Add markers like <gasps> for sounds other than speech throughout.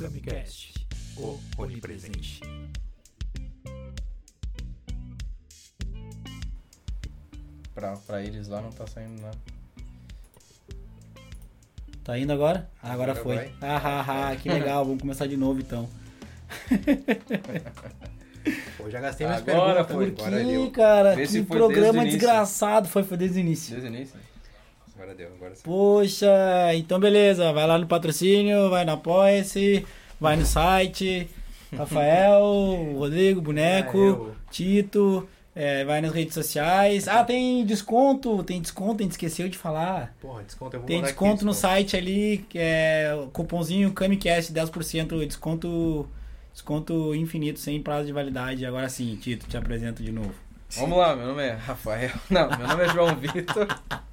Camicast, o onipresente. Pra, pra eles lá não tá saindo nada. Tá indo agora? Ah, agora Agora foi. vai. Ah, ah, ah, que legal. Vamos começar de novo então. <laughs> Pô, já gastei minhas Agora perguntas. foi, Por agora que, deu. cara? Que programa desde desgraçado. Foi, foi desde o início. Desde o início? Deu, agora sim. Poxa, então beleza. Vai lá no patrocínio, vai no Apoia-se, vai no site. <laughs> Rafael, Rodrigo, Boneco, Ah, eu. Tito, é, vai nas redes sociais. Ah, tem desconto, tem desconto, a gente esqueceu de falar. Porra, desconto eu vou Tem desconto aqui, no desconto. site ali, que é cupomzinho Camicast 10%, desconto desconto infinito, sem prazo de validade. Agora sim, Tito, te apresento de novo. Vamos lá, meu nome é Rafael. <laughs> Não, meu nome é João Vitor.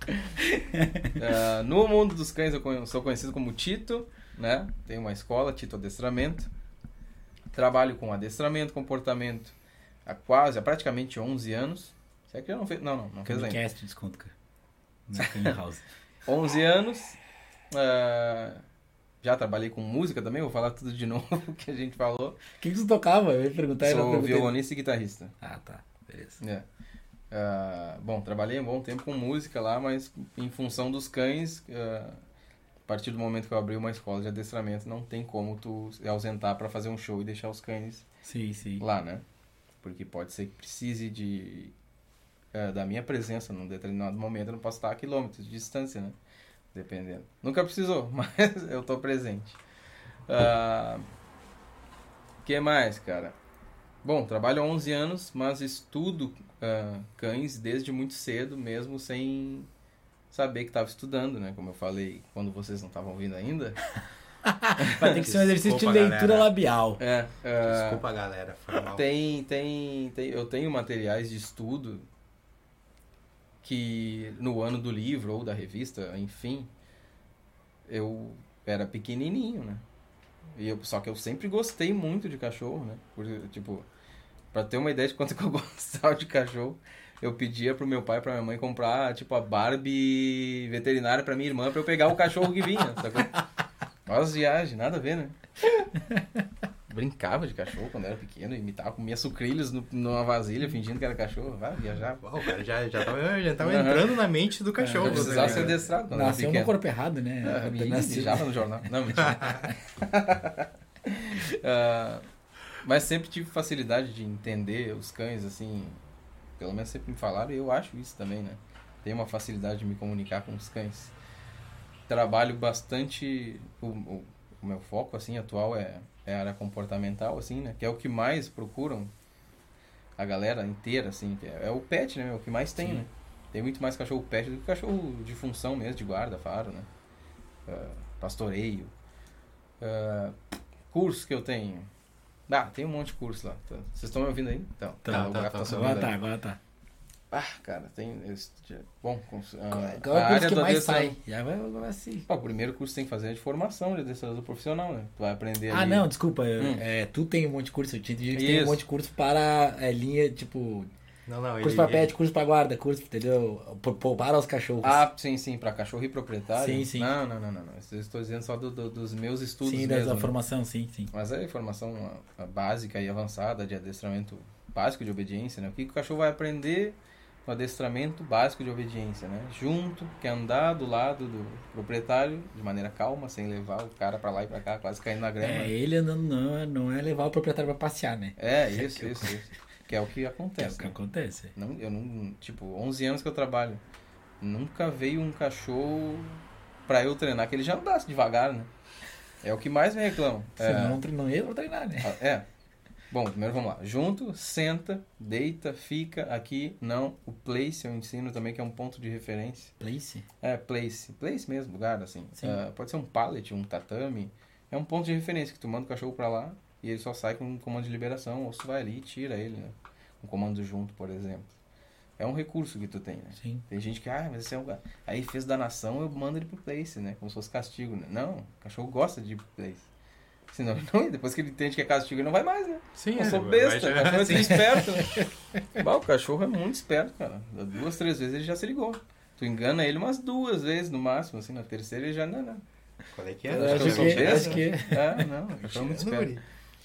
<laughs> Ah, no mundo dos cães eu sou conhecido como Tito, né? Tenho uma escola, Tito Adestramento. Trabalho com adestramento, comportamento há quase, há praticamente 11 anos. Será que já não fez? Não, não, não fez ainda. Camicast desconto, cara. Na House. <laughs> 11 anos. ah, já trabalhei com música também, vou falar tudo de novo <laughs> que a gente falou. O que, que você tocava? Eu ia perguntar. eu Sou perguntei. violonista e guitarrista. Ah, tá. Beleza. É. Ah, bom, trabalhei um bom tempo com música lá, mas em função dos cães, ah, a partir do momento que eu abri uma escola de adestramento, não tem como tu se ausentar para fazer um show e deixar os cães Sim, sim. lá, né? Porque pode ser que precise de ah, da minha presença num determinado momento, eu não posso estar a quilômetros de distância, né? Dependendo. Nunca precisou, <laughs> mas eu tô presente. Ah, que mais, cara? Bom, trabalho há 11 anos, mas estudo ah, cães desde muito cedo, mesmo sem saber que estava estudando, né? Como eu falei quando vocês não estavam ouvindo ainda. <laughs> Vai ter que ser um exercício de Desculpa, leitura galera. labial. É, ah, Desculpa, galera. Foi mal. Tem, tem, tem, eu tenho materiais de estudo que no ano do livro ou da revista, enfim, eu era pequenininho, né? E eu, só que eu sempre gostei muito de cachorro, né? Por, tipo, pra ter uma ideia de quanto que eu <laughs> gostava de cachorro, eu pedia pro meu pai e pra minha mãe comprar, tipo, a Barbie veterinária pra minha irmã pra eu pegar o cachorro que vinha, sacou? <laughs> Olha as viagens, nada a ver, né? <laughs> Brincava de cachorro quando era pequeno, imitava, comia sucrilhos no, numa vasilha fingindo que era cachorro. Vai viajar. Uau, o cara já, já tava, já tava Aham. entrando na mente do cachorro. Eu precisava ser adestrado Nasceu no corpo errado, né? Ah, nasceu. mijava no jornal. Não, mentira. Ah, mas sempre tive facilidade de entender os cães, assim. Pelo menos sempre me falaram e eu acho isso também, né? Tenho uma facilidade de me comunicar com os cães. Trabalho bastante. O, o, o meu foco, assim, atual é, é a área comportamental, assim, né? Que é o que mais procuram a galera inteira, assim. É, é o pet, né? É o que mais tem, Sim. né? Tem muito mais cachorro pet do que cachorro de função mesmo, de guarda, faro, né? Ah, pastoreio. Ah, curso que eu tenho. Ah, tem um monte de curso lá. Tá. Vocês estão me ouvindo aí? Então, Tá, o tá, tá, tá tá. subindo Agora tá, agora tá. Ah, cara, tem. Bom, ah, Qual é a o curso área que do mais sai? Já vai, vai assim. Ah, o primeiro curso que tem que fazer é de formação de adestrador profissional, né? Tu vai aprender Ah, ali- não, desculpa. Hum. É, tu tem um monte de curso. Eu tinha que tem um monte de curso para é, linha, tipo, Não, não, curso ele, para pet, curso para guarda, curso, entendeu? P- p- Para os cachorros. Ah, sim, sim, pra cachorro e proprietário? Sim, sim. Não, não, não, não. não. Eu estou dizendo só do- do- dos meus estudos sim, mesmo. da né? formação, sim, sim. Mas é informação ah, básica e avançada de adestramento básico de obediência, né? O que, o cachorro vai aprender no adestramento básico de obediência, né? Junto, que é andar do lado do proprietário de maneira calma, sem levar o cara pra lá e pra cá, quase caindo na grama. É, ele não, não, é- não é levar o proprietário para passear, né? É, isso, isso, isso. Que é o que Que é o acontece. que né? acontece. Não, eu não, tipo, 11 anos que eu trabalho. Nunca veio um cachorro pra eu treinar, que ele já andasse devagar, né? É o que mais me reclamam. É, Senão não, tre- não ia treinar, né? ah, é. Bom, primeiro vamos lá. Junto, senta, deita, fica aqui. Não, o place eu ensino também, que é um ponto de referência. Place? É, place. Place mesmo, lugar, assim. Sim. Ah, pode ser um pallet, um tatame. É um ponto de referência que tu manda o cachorro pra lá e ele só sai com um comando de liberação, ou tu vai ali e tira ele, né? Um comando junto, por exemplo. É um recurso que tu tem, né? Sim. Tem gente que, ah, mas esse é um. Aí fez danação, eu mando ele pro place, né? Como se fosse castigo, né? Não, o cachorro gosta de ir pro place. Senão ele não ia. Depois que ele entende que é castigo, ele não vai mais, né? Sim, Eu é, sou vai- besta, o vai- cachorro é <laughs> sim. tão esperto. né? Bah, o cachorro é muito esperto, cara. Duas, três vezes ele já se ligou. Tu engana ele umas duas vezes no máximo, assim, na terceira ele já não, não. Qual é que Eu é? acho eu sou que- besta. acho que- É, não, o cachorro é muito esperto.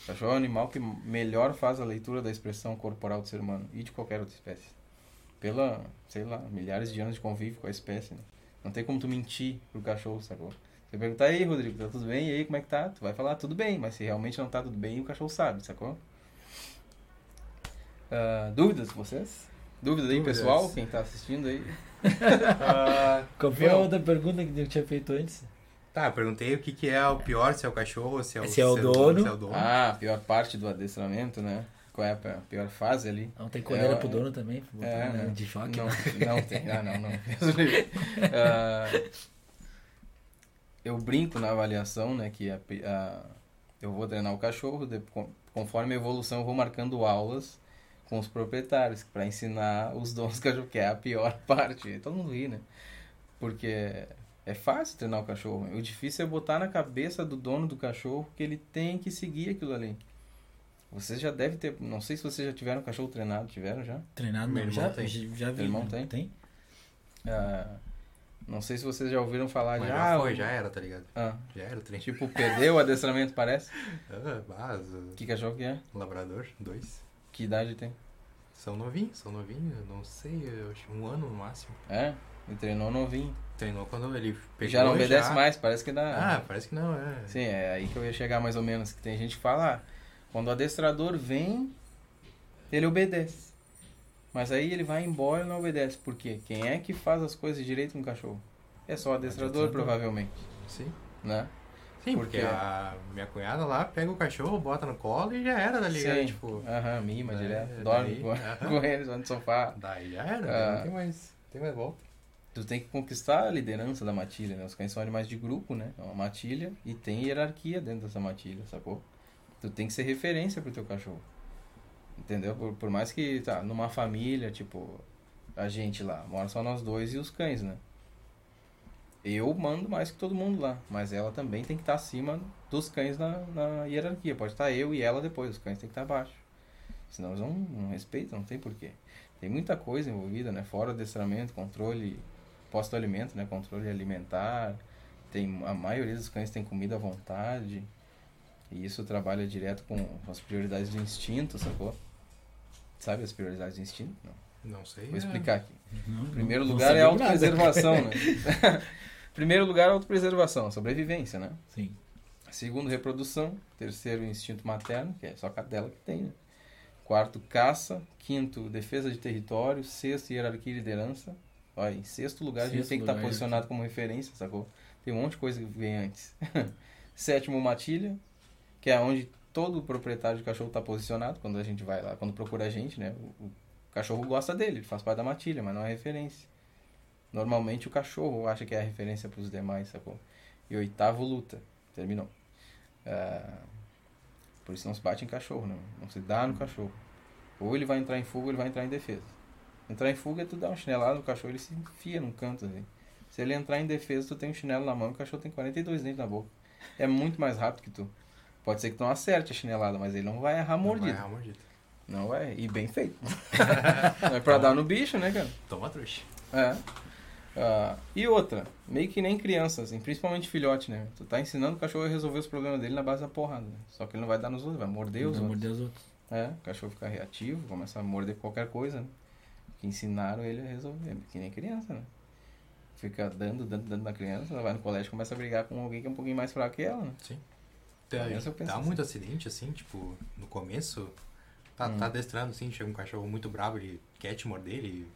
Cachorro é o animal que melhor faz a leitura da expressão corporal do ser humano e de qualquer outra espécie. Pela, sei lá, milhares de anos de convívio com a espécie. Né? Não tem como tu mentir pro cachorro, sacou? Você perguntar, aí, Rodrigo, tá tudo bem? E aí, como é que tá? Tu vai falar, tudo bem, mas se realmente não tá tudo bem, o cachorro sabe, sacou? Ah, dúvidas de vocês? Dúvida aí, Dúvidas. pessoal? Quem tá assistindo aí? <laughs> Ah, Qual foi a outra pergunta que eu tinha feito antes? Tá, eu perguntei o que, que é o pior, se é o cachorro, se é o, Se é o dono. humano, se é o dono. Ah, a pior parte do adestramento, né? Qual é a pior fase ali? Não tem coleira É, pro dono também? botar, É, né? De choque. Não, não tem. Ah, não, não. <laughs> Ah, eu brinco na avaliação, né, que a, a- eu vou treinar o cachorro, de- con- conforme a evolução eu vou marcando aulas com os proprietários para ensinar os donos do cachorro, que é a pior <laughs> parte. Todo mundo ri, né? Porque é fácil treinar o cachorro. O difícil é botar na cabeça do dono do cachorro que ele tem que seguir aquilo ali. Vocês já devem ter, não sei se vocês já tiveram cachorro treinado, tiveram já? Treinado Meu não, irmão já, tem. já, vi. Teu irmão né? tem? Tem? Ah, não sei se vocês já ouviram falar Mas de já ah, foi, já era, tá ligado? ah, Já era o trem. tipo, perdeu o adestramento, parece. <laughs> Ah, mas, Que cachorro que é? labrador, dois. Que idade tem? São novinhos, são novinhos, não sei, eu acho um ano no máximo. É? Ele treinou novinho. Treinou quando ele pegou já não obedece já- mais, parece que dá. Ah, parece que não, é. Sim, é aí que eu ia chegar mais ou menos. Que tem gente que fala, ah, quando o adestrador vem, ele obedece. Mas aí ele vai embora e não obedece. Por quê? Quem é que faz as coisas direito no cachorro? É só o adestrador, adestrador. provavelmente. Sim. Né? Sim, porque Porque- a minha cunhada lá pega o cachorro, bota no colo e já era, ligado? Sim. Tipo, Aham, mima É, direto. Dorme daí, com, <laughs> com eles, dorme no sofá. daí já era, Ah. não tem mais, tem mais volta. Tu tem que conquistar a liderança da matilha, né? Os cães são animais de grupo, né? É uma matilha e tem hierarquia dentro dessa matilha, sacou? Tu tem que ser referência pro teu cachorro. Entendeu? Por, por mais que, tá, numa família, tipo, a gente lá, mora só nós dois e os cães, né? Eu mando mais que todo mundo lá, mas ela também tem que estar acima dos cães na, na hierarquia. Pode estar eu e ela depois, os cães têm que estar abaixo. Senão eles não, não respeitam, não tem porquê. Tem muita coisa envolvida, né? Fora adestramento, controle pós-alimento, né? Controle alimentar. Tem, a maioria dos cães tem comida à vontade. E isso trabalha direto com as prioridades do instinto, sacou? Sabe as prioridades do instinto? Não. Não sei. Vou é. explicar aqui. Não, Primeiro não lugar é sabia nada. autopreservação, né? <laughs> <laughs> Primeiro lugar, autopreservação, sobrevivência, né? Sim. Segundo, reprodução. Terceiro, instinto materno, que é só a cadela que tem, né? Quarto, caça. Quinto, defesa de território. Sexto, hierarquia e liderança. Olha, em sexto lugar, a gente Sexto tem que estar lugar, posicionado como referência, sacou? Tem um monte de coisa que vem antes. <laughs> Sétimo, matilha, que é onde todo proprietário de cachorro está posicionado quando a gente vai lá, quando procura a gente, né? O, o cachorro gosta dele, ele faz parte da matilha, mas não é referência. Normalmente o cachorro acha que é a referência para os demais, sacou? E oitavo, luta. Terminou. Ah, por isso não se bate em cachorro, não. Não se dá no cachorro. Ou ele vai entrar em fuga ou ele vai entrar em defesa. Entrar em fuga é tu dar uma chinelada no cachorro, ele se enfia num canto assim. Se ele entrar em defesa, tu tem um chinelo na mão e o cachorro tem 42 dentes na boca. É muito mais rápido que tu. Pode ser que tu não acerte a chinelada, mas ele não vai errar Não vai mordido. errar mordida. Não vai. E bem feito. <laughs> não é pra dar no bicho, né, cara? Toma trouxa. É. Ah, e outra, meio que nem criança, assim, principalmente filhote, né? Tu tá ensinando o cachorro a resolver os problemas dele na base da porrada. Né? Só que ele não vai dar nos outros, vai morder os amor outros. de Deus, outros. É, o cachorro fica reativo, começa a morder qualquer coisa, né? Que ensinaram ele a resolver, que nem criança, né? Fica dando, dando, dando na criança, ela vai no colégio e começa a brigar com alguém que é um pouquinho mais fraco que ela, né? Sim. Penso Dá assim. muito acidente, assim, tipo, no começo, tá, Hum. tá adestrando, assim, chega um cachorro muito bravo, ele quer te morder, ele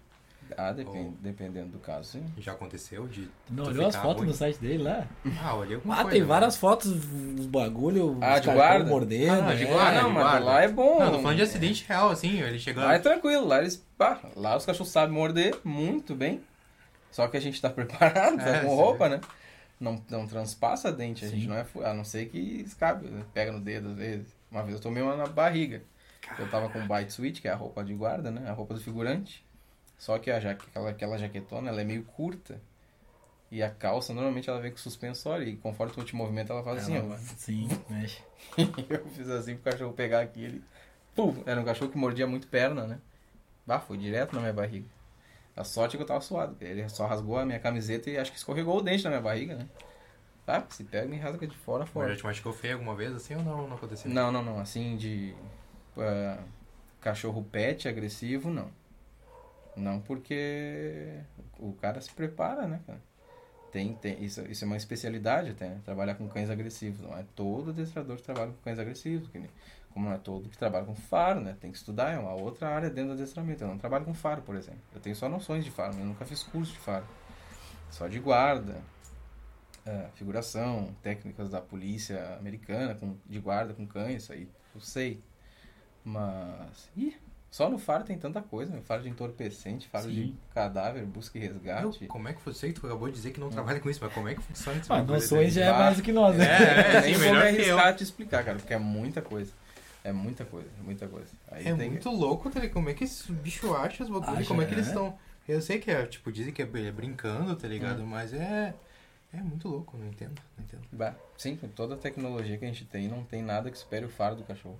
Ah, depende, Oh. dependendo do caso, sim. já aconteceu de... Não olhou as fotos ruim. no site dele lá? Ah, olhei Ah, coisa. tem né? várias fotos, os bagulho, Ah, os de guarda? mordendo. Ah, de é. guarda. Ah, não, de mas guarda. lá é bom. Não, tô falando de acidente real, assim, ele chegando... Lá é tranquilo, lá eles. pá, lá os cachorros sabem morder muito bem. Só que a gente tá <laughs> preparado, tá É, com sim. roupa, né? Não, não transpassa dente, a gente não é. A não ser que escape, né? pega no dedo às vezes. Uma vez eu tomei uma na barriga. Eu tava com bite suite, que é a roupa de guarda, né? A roupa do figurante. Só que a jaque, aquela, aquela jaquetona, ela é meio curta. E a calça, normalmente ela vem com suspensório. E conforme tu te movimenta, ela faz assim, Ela- ó. Sim, mexe. <laughs> eu fiz assim pro cachorro pegar aqui, ele. Pum! Era um cachorro que mordia muito perna, né? Bah, foi direto na minha barriga. A sorte é que eu tava suado. Ele só rasgou a minha camiseta e acho que escorregou o dente na minha barriga, né? Ah, se pega, me rasga de fora a Mas fora. já te machucou feio alguma vez assim ou não? Não aconteceu? Não, não, não. Assim, de ah, cachorro pet agressivo, não. Não porque o cara se prepara, né, cara? Tem, tem, isso, isso é uma especialidade até, né? Trabalhar com cães agressivos. Não é todo adestrador que trabalha com cães agressivos. que nem- como não é todo que trabalha com faro, né? Tem que estudar, é uma outra área dentro do adestramento. Eu não trabalho com faro, por exemplo. Eu tenho só noções de faro, eu nunca fiz curso de faro. Só de guarda, ah, figuração, técnicas da polícia americana com, de guarda com cães, isso aí eu sei. Mas. Ih, só no faro tem tanta coisa, né? Faro de entorpecente, faro de Sim. cadáver, busca e resgate. Meu, como é que você, tu acabou de dizer que não trabalha com isso, mas como é que funciona isso? Ah, noções já é mais do que nós, né? É, é, Nem vou me melhor que eu. arriscar te explicar, cara, porque é muita coisa. É muita coisa, é muita coisa. Aí É tem muito louco, tá ligado? Como é que esse bicho acha os bagulhos? Acha, Como é que eles é. estão. Eu sei que é, tipo, dizem que é br- brincando, tá ligado? Mas é. É muito louco, não entendo, não entendo. Bah, sim, com toda a tecnologia que a gente tem, não tem nada que espere o faro do cachorro.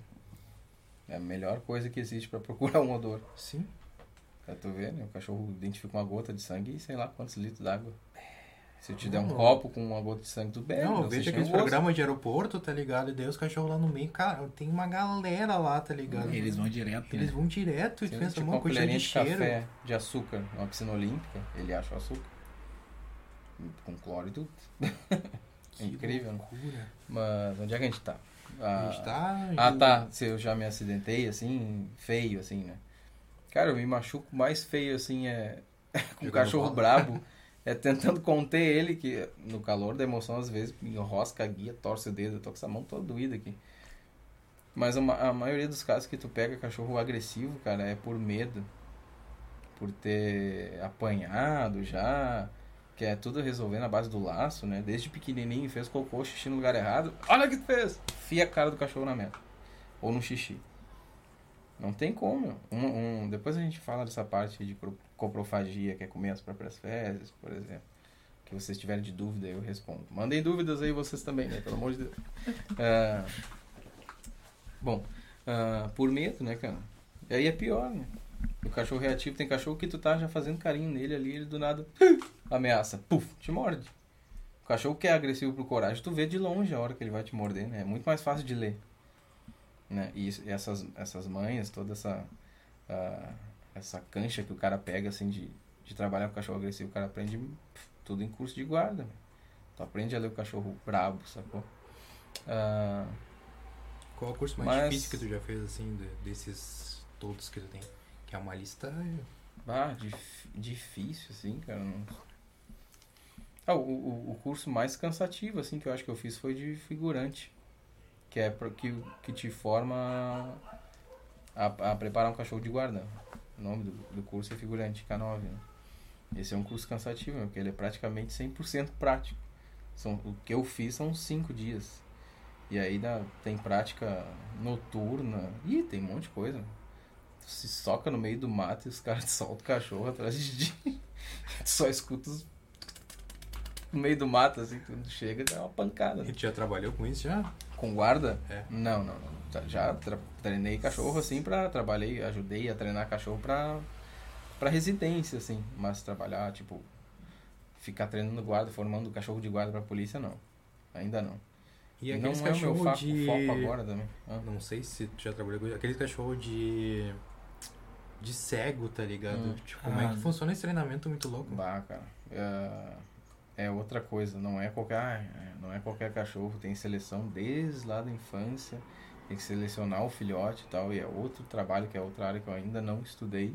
É a melhor coisa que existe pra <laughs> procurar um odor. Sim. Pra tu ver, né? O cachorro identifica uma gota de sangue e sei lá quantos litros d'água. Se eu te der um copo com uma gota de sangue, tu bebe. não, eu vejo aqueles programas de aeroporto, tá ligado? E daí os cachorros lá no meio, cara, tem uma galera lá, tá ligado? Eles vão direto, Eles né? vão direto e tu Tem, pensa, tipo uma colherinha de de cheiro. café de açúcar, uma piscina olímpica, ele acha o açúcar. Com cloro e tudo. <laughs> Que Incrível, né? loucura. Mas onde é que a gente tá? A tá. Ah, tá. Se eu já me acidentei, assim, feio, assim, né? Cara, eu me machuco mais feio, assim, é <laughs> com um cachorro brabo. <laughs> É tentando conter ele, que no calor da emoção, às vezes, me enrosca a guia, torce o dedo. Eu tô com essa mão toda doída aqui. Mas a, a maioria dos casos que tu pega cachorro agressivo, cara, é por medo. Por ter apanhado já. Que é tudo resolver na base do laço, né? Desde pequenininho, fez cocô, xixi no lugar errado. Olha o que fez! Fia a cara do cachorro na meta. Ou no xixi. Não tem como. Um, um- depois a gente fala dessa parte de coprofagia, que é comer as próprias fezes, por exemplo. Que vocês tiverem de dúvida, eu respondo. Mandem dúvidas aí vocês também, né? Pelo amor de Deus. <laughs> Ah, bom, ah, por medo, né, cara? E aí é pior, né? O cachorro reativo tem cachorro que tu tá já fazendo carinho nele ali, ele do nada <gasps> ameaça, puf, te morde. O cachorro que é agressivo pro coragem, tu vê de longe a hora que ele vai te morder, né? É muito mais fácil de ler. Né? E isso- essas, essas manhas, toda essa ah, essa cancha que o cara pega assim de, de trabalhar com cachorro agressivo, o cara aprende pff, tudo em curso de guarda. meu. Tu aprende a ler o cachorro brabo, sacou? Ah, Qual é o curso mais Mas- difícil que tu já fez, assim, de- desses todos que tu tem? Que é uma lista. Ah, dif- difícil, assim, cara. Ah, o, o, curso mais cansativo, assim, que eu acho que eu fiz foi de figurante. Que é pra, que, que te forma a, a preparar um cachorro de guarda. O nome do, do curso é figurante, K9, né? Esse é um curso cansativo, porque ele é praticamente 100% prático. São, o que eu fiz são cinco dias. E aí dá, tem prática noturna. Ih, tem um monte de coisa. Se soca no meio do mato e os caras <laughs> soltam o cachorro atrás de ti. Tu só escuta os... no meio do mato, assim, quando chega, dá uma pancada. né? Tu já trabalhou com isso já? Com guarda? É. Não, não, não. Tá- Já treinei cachorro, assim, pra... Trabalhei, ajudei a treinar cachorro pra... Pra residência, assim. Mas trabalhar, tipo... Ficar treinando guarda, formando cachorro de guarda pra polícia, não. Ainda não. E não aqueles é o meu de. foco agora também. Ah. Não sei se tu já trabalhou com isso. Aqueles cachorros de. De cego, tá ligado? Hum. Tipo, como é Ah. que funciona esse treinamento muito louco? Bah, cara. É, é outra coisa, não é qualquer, ah, é, não é qualquer cachorro, tem seleção desde lá da infância, tem que selecionar o filhote e tal, e é outro trabalho que é outra área que eu ainda não estudei,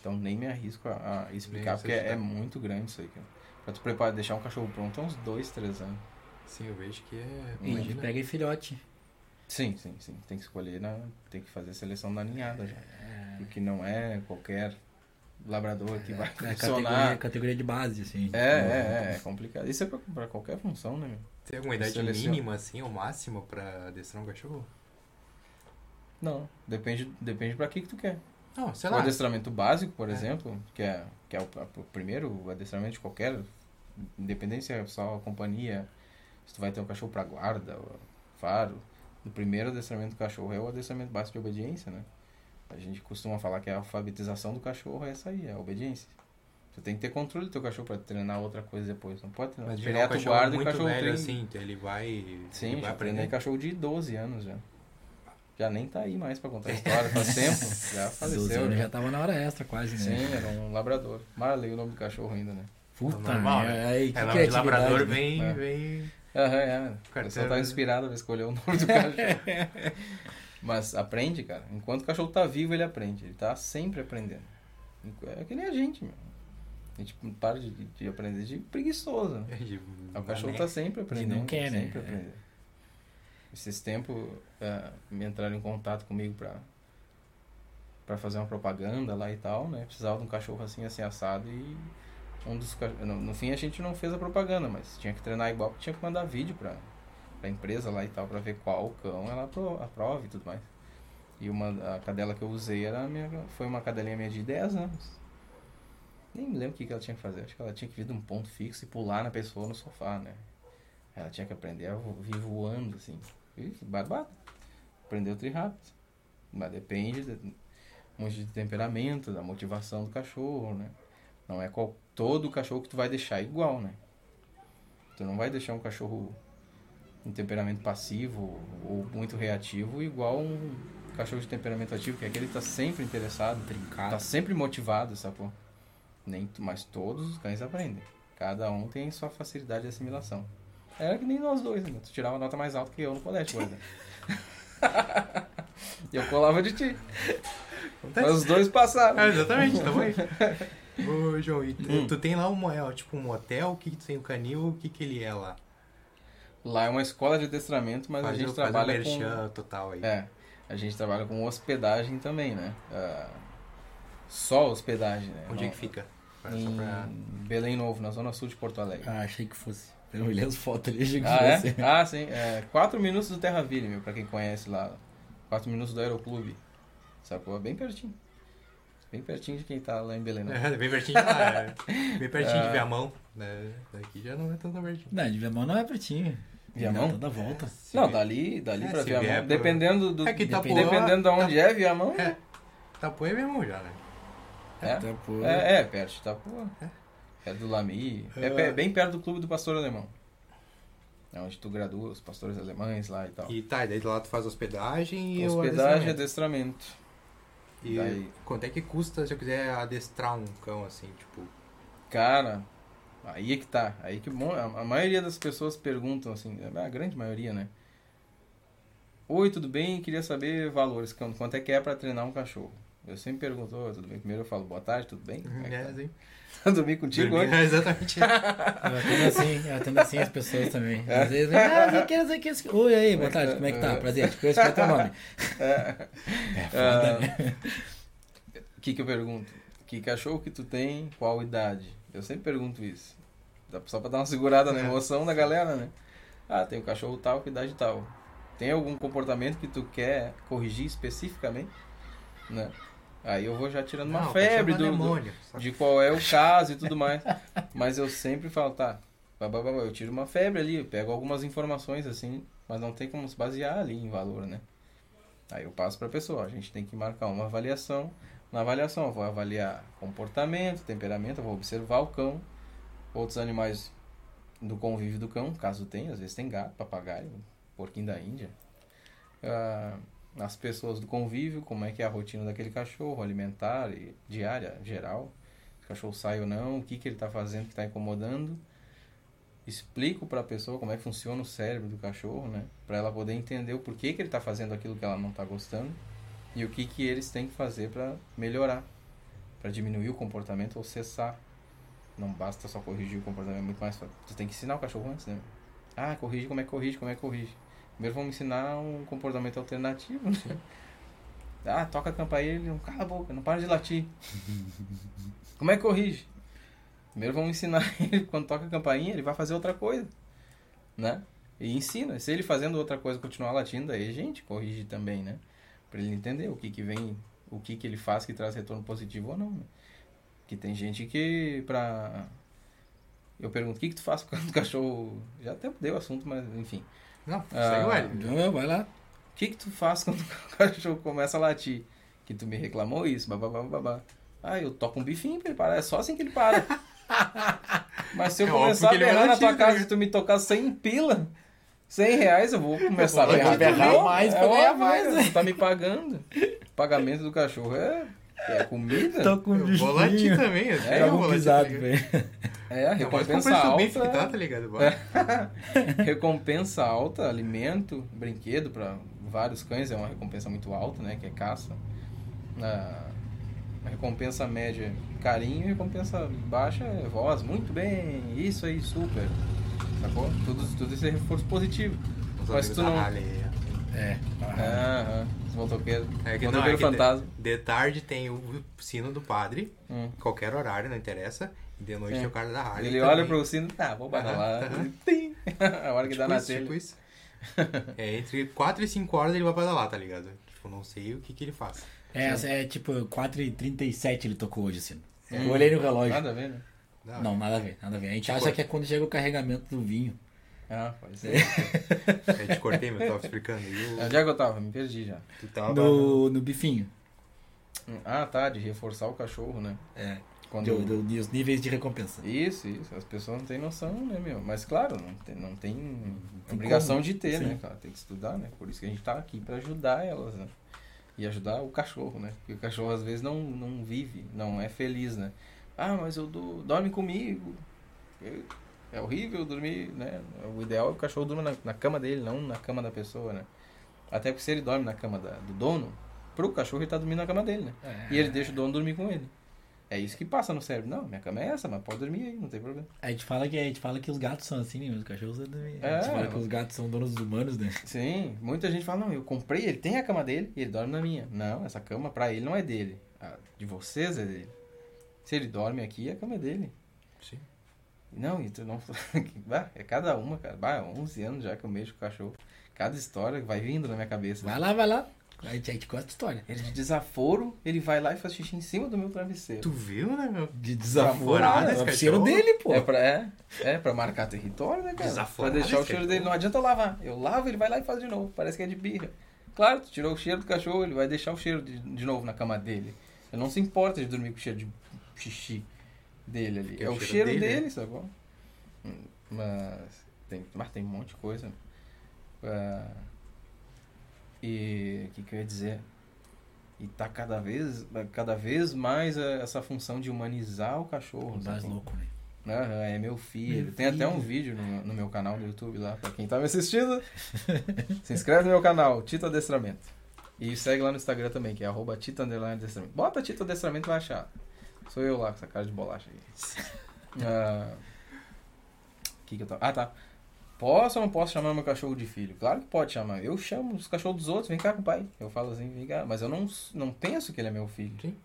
então nem me arrisco a, a explicar, porque é, é muito grande isso aí, cara. Pra tu preparar, deixar um cachorro pronto é uns dois, três anos. Sim, eu vejo que é. E Imagina. pega em filhote. Sim, sim, sim. Tem que escolher, na, tem que fazer seleção na ninhada já. Porque não é qualquer labrador que vai É categoria, funcionar. categoria de base, assim. É, é, é, é complicado. Isso é pra, pra qualquer função, né, meu? Tem alguma idade Seleciona. mínima, assim, ou máxima pra adestrar um cachorro? Não, depende, depende pra que que tu quer. Não, sei o lá. adestramento básico, por É. exemplo, que é, que é o, o primeiro o adestramento de qualquer, independente se é só a companhia, se tu vai ter um cachorro pra guarda, ou faro, o primeiro adestramento do cachorro é o adestramento básico de obediência, né? A gente costuma falar que a alfabetização do cachorro é essa aí, é a obediência. Tu tem que ter controle do teu cachorro pra treinar outra coisa depois. Não pode treinar. Mas é um Direto cachorro guarda e o muito cachorro velho treina. assim, então ele vai. Sim, ele vai aprender. cachorro de 12 anos já. Já nem tá aí mais pra contar a história, faz <laughs> tempo. Já 12 faleceu. anos Já. já tava na hora extra, quase, né? Sim, era um labrador. Marley o nome do cachorro ainda, né? Puta, Normal, merda, né? aí, que É nome de labrador, né? vem. É. vem... Aham, é. A Carteira, pessoa tá inspirada pra escolher o <laughs> nome do cachorro. Mas aprende, cara. Enquanto o cachorro tá vivo, ele aprende. Ele tá sempre aprendendo. É que nem a gente, meu. A gente para de, de aprender de preguiçoso. Né? O cachorro tá sempre aprendendo. não quer, né? sempre aprendendo. Esses tempos eh, me entraram em contato comigo pra, pra fazer uma propaganda lá e tal, né? Precisava de um cachorro assim, assim, assado e um dos no, no fim a gente não fez a propaganda, mas tinha que treinar igual tinha que mandar vídeo pra, pra empresa lá e tal, pra ver qual cão ela apro- aprova e tudo mais. E uma, a cadela que eu usei era a minha, foi uma cadelinha minha de 10 anos. Nem me lembro o que, que ela tinha que fazer. Acho que ela tinha que vir de um ponto fixo e pular na pessoa no sofá, né? Ela tinha que aprender a vir voando, assim. E barbado. Aprendeu tri rápido. Mas depende de, muito de temperamento, da motivação do cachorro, né? Não é qual, todo cachorro que tu vai deixar igual, né? Tu não vai deixar um cachorro em temperamento passivo ou muito reativo igual um cachorro de temperamento ativo, que é aquele que tá sempre interessado, Trincado. tá sempre motivado, sacou? Nem, tu- mas todos os cães aprendem. Cada um tem sua facilidade de assimilação. Era que nem nós dois, né? Tu tirava nota mais alta que eu no colégio, por exemplo. <laughs> e eu colava de ti. Mas os dois passaram. Ah, exatamente, tamo aí. <laughs> Ô, João, e tu, Hum. tu tem lá um, é, tipo um motel, o que, que tu tem o canil, o que, que ele é lá? Lá é uma escola de adestramento, mas Faz a gente o- faz o trabalha com... total aí. É, a gente trabalha com hospedagem também, né? Ah, só hospedagem, né? Onde é que fica? Em pra... Belém Novo, na zona sul de Porto Alegre. Ah, achei que fosse. Eu olhei as fotos ali, achei que Ah, fosse. é? Ah, sim. É, quatro minutos do Terraville, meu, pra quem conhece lá. Quatro minutos do Aeroclube. Sacou? É bem pertinho. Bem pertinho de quem tá lá em Belém. Novo. É, bem pertinho de lá, é. <laughs> Bem pertinho de Ah. Viamão. Né? Daqui já não é tão pertinho. Não, de Viamão não é pertinho. Viamão? Dá toda a volta. Se Não, dali, dali É, pra vier Viamão. pro- Dependendo do. É que Itapuã- dependendo de onde é Viamão. É. Tapuã é Viamão já, né? É. Tá, pô. É, é, perto de Itapuã. É do Lami. É, pe- bem perto do clube do pastor alemão. É onde tu gradua os pastores alemães lá e tal. E tá, e daí lá tu faz hospedagem e Hospedagem e adestramento. E daí- quanto é que custa se eu quiser adestrar um cão assim, tipo... Cara, aí é que tá. Aí que bom. A, maioria das pessoas perguntam assim, a grande maioria, né? Oi, tudo bem? Queria saber valores, quanto é que é pra treinar um cachorro. Eu sempre pergunto, oi, tudo bem? Primeiro eu falo, boa tarde, tudo bem? É É, tá? <laughs> assim. Dormi contigo hoje? É, <laughs> exatamente. Eu atendo assim, eu atendo assim as pessoas também. É. Às vezes, ah, não sei que, não sei o que. Oi, aí, boa tarde, como é que tá? Prazer, te conheço, qual é o teu nome? É foda, né? O que que eu pergunto? Que cachorro que tu tem, qual idade? Eu sempre pergunto isso. Dá Só pra dar uma segurada na É. emoção da galera, né? Ah, tem um cachorro tal, com idade tal. Tem algum comportamento que tu quer corrigir especificamente? Né? Aí eu vou já tirando uma Não, febre cachorro é do, do- demônio, sabe? de qual é o <laughs> caso e tudo mais. Mas eu sempre falo, tá, eu tiro uma febre ali, eu pego algumas informações assim, mas não tem como se basear ali em valor, né? Aí eu passo pra pessoa, a gente tem que marcar uma avaliação. Na avaliação eu vou avaliar comportamento, temperamento, eu vou observar o cão, outros animais do convívio do cão, caso tenha, às vezes tem gato, papagaio, porquinho da Índia. Ah, as pessoas do convívio, como é que é a rotina daquele cachorro, alimentar e diária, geral. Se o cachorro sai ou não, o que, que ele está fazendo que está incomodando. Explico para a pessoa como é que funciona o cérebro do cachorro, né? Para ela poder entender o porquê que ele está fazendo aquilo que ela não está gostando e o que, que eles têm que fazer para melhorar, para diminuir o comportamento ou cessar. Não basta só corrigir o comportamento, é muito mais. Tu tem que ensinar o cachorro antes, né? Ah, corrige como é que corrige, como é que corrige. Primeiro vamos ensinar um comportamento alternativo, né? Ah, toca a campainha, ele não cala a boca, não para de latir. <laughs> Como é que corrige? Primeiro vamos ensinar <laughs> ele, quando toca a campainha, ele vai fazer outra coisa, né? E ensina. Se ele fazendo outra coisa continuar latindo, aí a gente corrige também, né? Pra ele entender o que que vem, o que que ele faz que traz retorno positivo ou não, né? Que tem gente que pra... Eu pergunto, o que que tu faz quando o cachorro... Já até deu o assunto, mas enfim. Não, Ah, segue o. Não, vai lá. O que que tu faz quando <laughs> o cachorro começa a latir? Que tu me reclamou isso, babá, babá. Ah, eu toco um bifinho pra ele parar. É só assim que ele para. <laughs> Mas se eu É começar a vai berrar na tua casa ligado? e tu me tocar 100 pila, 100 reais, eu vou começar vou a berrar. berrar mais é pra ganhar mais, cara, né? Tu tá me pagando. O pagamento do cachorro é, é comida. Tô com Eu vou latir também, É, vou um pisado, velho. É, a recompensa alta. tá, tá ligado? Bora. <laughs> recompensa alta, alimento, brinquedo para vários cães é uma recompensa muito alta, né? Que é caça. A, a recompensa média é carinho, recompensa baixa é voz. Muito bem, isso aí, super. Sacou? Tudo, tudo isso é reforço positivo. Os Mas tu não- é. É. Aham, motoqueiros. É que não, motoqueiro é que de- fantasma. De, tarde tem o sino do padre, Hum. qualquer horário, não interessa. E de noite É. tem o cara da Harley. Ele também. olha pro sino, tá, vou parar Aham, lá. <laughs> Tim. <laughs> A hora que dá Tipo na isso, telha. tipo isso. É, entre 4 e 5 horas ele vai pedalar, tá ligado? Tipo, não sei o que que ele faz. É, é tipo 4h37 ele tocou hoje, assim. Hum. Eu olhei no relógio. Nada a ver, né? Não, nada a ver, nada a ver. A gente Tipo, acha que é quando chega o carregamento do vinho. Ah, pode ser. Eu <laughs> te cortei, mas eu tava explicando. E o- Onde é que eu tava? Me perdi já. tu tava... No, no bifinho. Ah, tá, de reforçar o cachorro, né? É. Quando... Do, do- os níveis de recompensa. Isso, isso. As pessoas não têm noção, né, meu? Mas claro, não tem, não tem Tem obrigação como. de ter, Sim. né, cara? Tem que estudar, né? Por isso que a gente tá aqui pra ajudar elas, né? E ajudar o cachorro, né? Porque o cachorro às vezes não, não vive, não é feliz, né? Ah, mas eu dou, dorme comigo. Eu- é horrível dormir, né? O ideal é que o cachorro durma na, na cama dele, não na cama da pessoa, né? Até porque se ele dorme na cama da- do dono, pro cachorro ele tá dormindo na cama dele, né? É. E ele deixa o dono dormir com ele. É isso que passa no cérebro. Não, minha cama é essa, mas pode dormir aí, não tem problema. A gente fala que, a gente fala que os gatos são assim, né? Os cachorros. É. A gente fala que os gatos são donos dos humanos, né? Sim, muita gente fala, não, eu comprei, ele tem a cama dele e ele dorme na minha. Não, essa cama pra ele não é dele. A de vocês é dele. Se ele dorme aqui, a cama é dele. Sim. Não, e tu não. <laughs> Bah, é cada uma, cara. Bah, 11 anos já que eu mexo com cachorro. Cada história vai vindo na minha cabeça. Vai lá, vai lá. A gente, a gente gosta de história. Ele de desaforo, ele vai lá e faz xixi em cima do meu travesseiro. Tu viu, né, meu? De Desaforado É o cheiro cachorro. dele, pô. É pra, é, é pra marcar território, né, cara? Desaforado pra deixar o cheiro dele. Não adianta eu lavar. Eu lavo, ele vai lá e faz de novo. Parece que é de birra. Claro, tu tirou o cheiro do cachorro, ele vai deixar o cheiro de, de novo na cama dele. Ele não se importa de dormir com o cheiro de xixi dele ali. É é o o cheiro, dele, dele, né? sacou? Hum, Mas tem, mas tem um monte de coisa. Ah, e o que, que eu ia dizer? E tá cada vez, cada vez mais eh, essa função de humanizar o cachorro. Mais sacou? louco, né? Aham, é meu filho. Meu Tem até um vídeo no, no meu canal no YouTube lá, pra quem tá me assistindo. <laughs> se inscreve no meu canal, Tito Adestramento. E segue lá no Instagram também, que é arroba Tito Adestramento. Bota Tito Adestramento e vai achar. Sou eu lá com essa cara de bolacha aí. <laughs> Ah, que que eu tava... Ah, tá. Posso ou não posso chamar meu cachorro de filho? Claro que pode chamar. Eu chamo os cachorros dos outros, vem cá com o pai. Eu falo assim, vem cá. Mas eu não, não penso que ele é meu filho. Sim.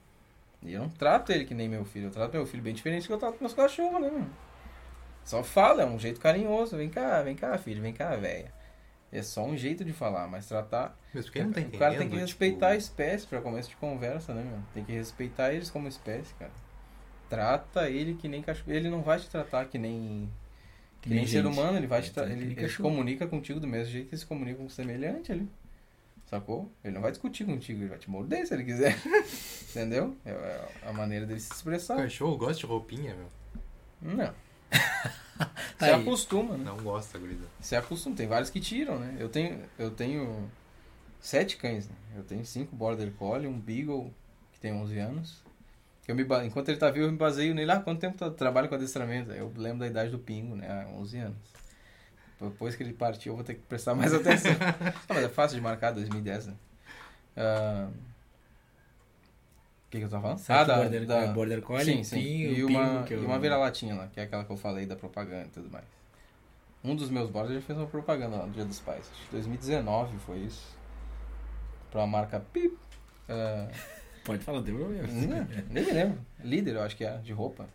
E eu não trato ele que nem meu filho. Eu trato meu filho bem diferente do que eu trato meus cachorros, né, mano? Só fala, é um jeito carinhoso. Vem cá, vem cá, filho, vem cá, velha. É só um jeito de falar, mas tratar. Ele não tá entendendo. o cara tem que respeitar a tipo, espécie pra começo de conversa, né, meu? Tem que respeitar eles como espécie, cara. Trata ele que nem cachorro. Ele não vai te tratar que nem. Que nem ser gente. humano, ele vai te Ele tra- ele, nem ele se comunica contigo do mesmo jeito que ele se comunica com o semelhante ali. Sacou? Ele não vai discutir contigo, ele vai te morder se ele quiser. <laughs> Entendeu? É é a maneira dele se O expressar. cachorro gosta de roupinha, meu. Não. <laughs> <laughs> Tá Se aí. acostuma, né? Não gosta, gurida. Se acostuma. Tem vários que tiram, né? Eu tenho, eu tenho sete cães, né? Eu tenho cinco Border Collie, um Beagle, que tem 11 anos. Que eu me, enquanto ele tá vivo, eu me baseio nele. Ah, quanto tempo tu trabalha com adestramento? Eu lembro da idade do Pingo, né? Ah, 11 anos. Depois que ele partiu, eu vou ter que prestar mais <laughs> atenção. ah, mas é fácil de marcar, 2010, né? Ah, Que, eu tava falando? Sabe ah, da, border, da, border Collie, Sim, sim. pinho, e uma, eu- e uma vira-latinha lá, que é aquela que eu falei da propaganda e tudo mais. Um dos meus bordos já fez uma propaganda lá no Dia dos Pais. Acho que 2019 foi isso. Pra uma marca Pip. Ah, <laughs> Pode falar, deu problema. não, nem me lembro. Líder, eu acho que é, de roupa.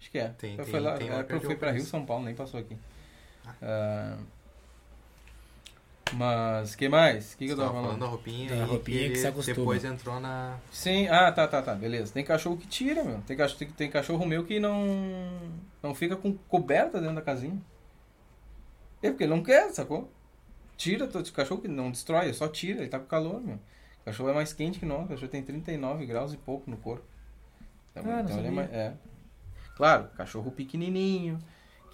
Acho que é. Tem- eu tem- fui lá, tem é, eu fui pra Rio. São Paulo, nem passou aqui. Ah, mas, que mais? O que, que eu tava falando? falando da roupinha Da roupinha que ele se acostuma. depois entrou na... Sim, ah, tá, tá, tá, beleza. Tem cachorro que tira, meu. Tem cachorro, tem, tem cachorro meu que não não fica com coberta dentro da casinha. É porque ele não quer, sacou? Tira todo esse cachorro que não destrói, só tira, ele tá com calor, meu. O cachorro é mais quente que nós, o cachorro tem 39 graus e pouco no corpo. Então, Ah, não então ele é, mais- é. Claro, cachorro pequenininho,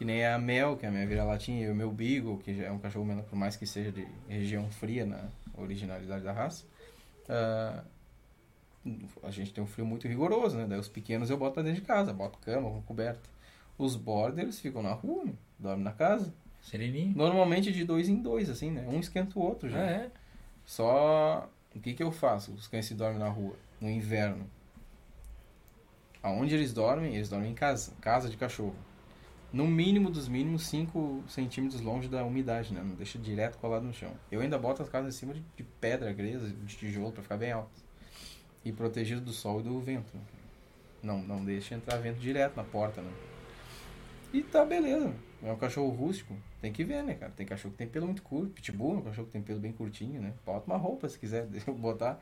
que nem a Mel, que é a minha vira-latinha, e o meu Beagle, que já é um cachorro menor, por mais que seja de região fria na originalidade da raça. ah, a gente tem um frio muito rigoroso, né? Daí os pequenos eu boto pra dentro de casa, boto cama, com coberta. Os borders ficam na rua, né? dormem na casa. Sereninho. Normalmente de dois em dois, assim, né? Um esquenta o outro já. Ah, é? Só o que que eu faço? Os cães se dormem na rua, no inverno. Aonde eles dormem? Eles dormem em casa, casa de cachorro. No mínimo dos mínimos 5 centímetros longe da umidade, né? Não deixa direto colado no chão. Eu ainda boto as casas em cima de, de pedra, gresa, de tijolo pra ficar bem alto. E protegido do sol e do vento. Não, não deixa entrar vento direto na porta, né? E tá beleza. É um cachorro rústico. Tem que ver, né, cara? Tem cachorro que tem pelo muito curto. Pitbull é um cachorro que tem pelo bem curtinho, né? Bota uma roupa se quiser <laughs> botar.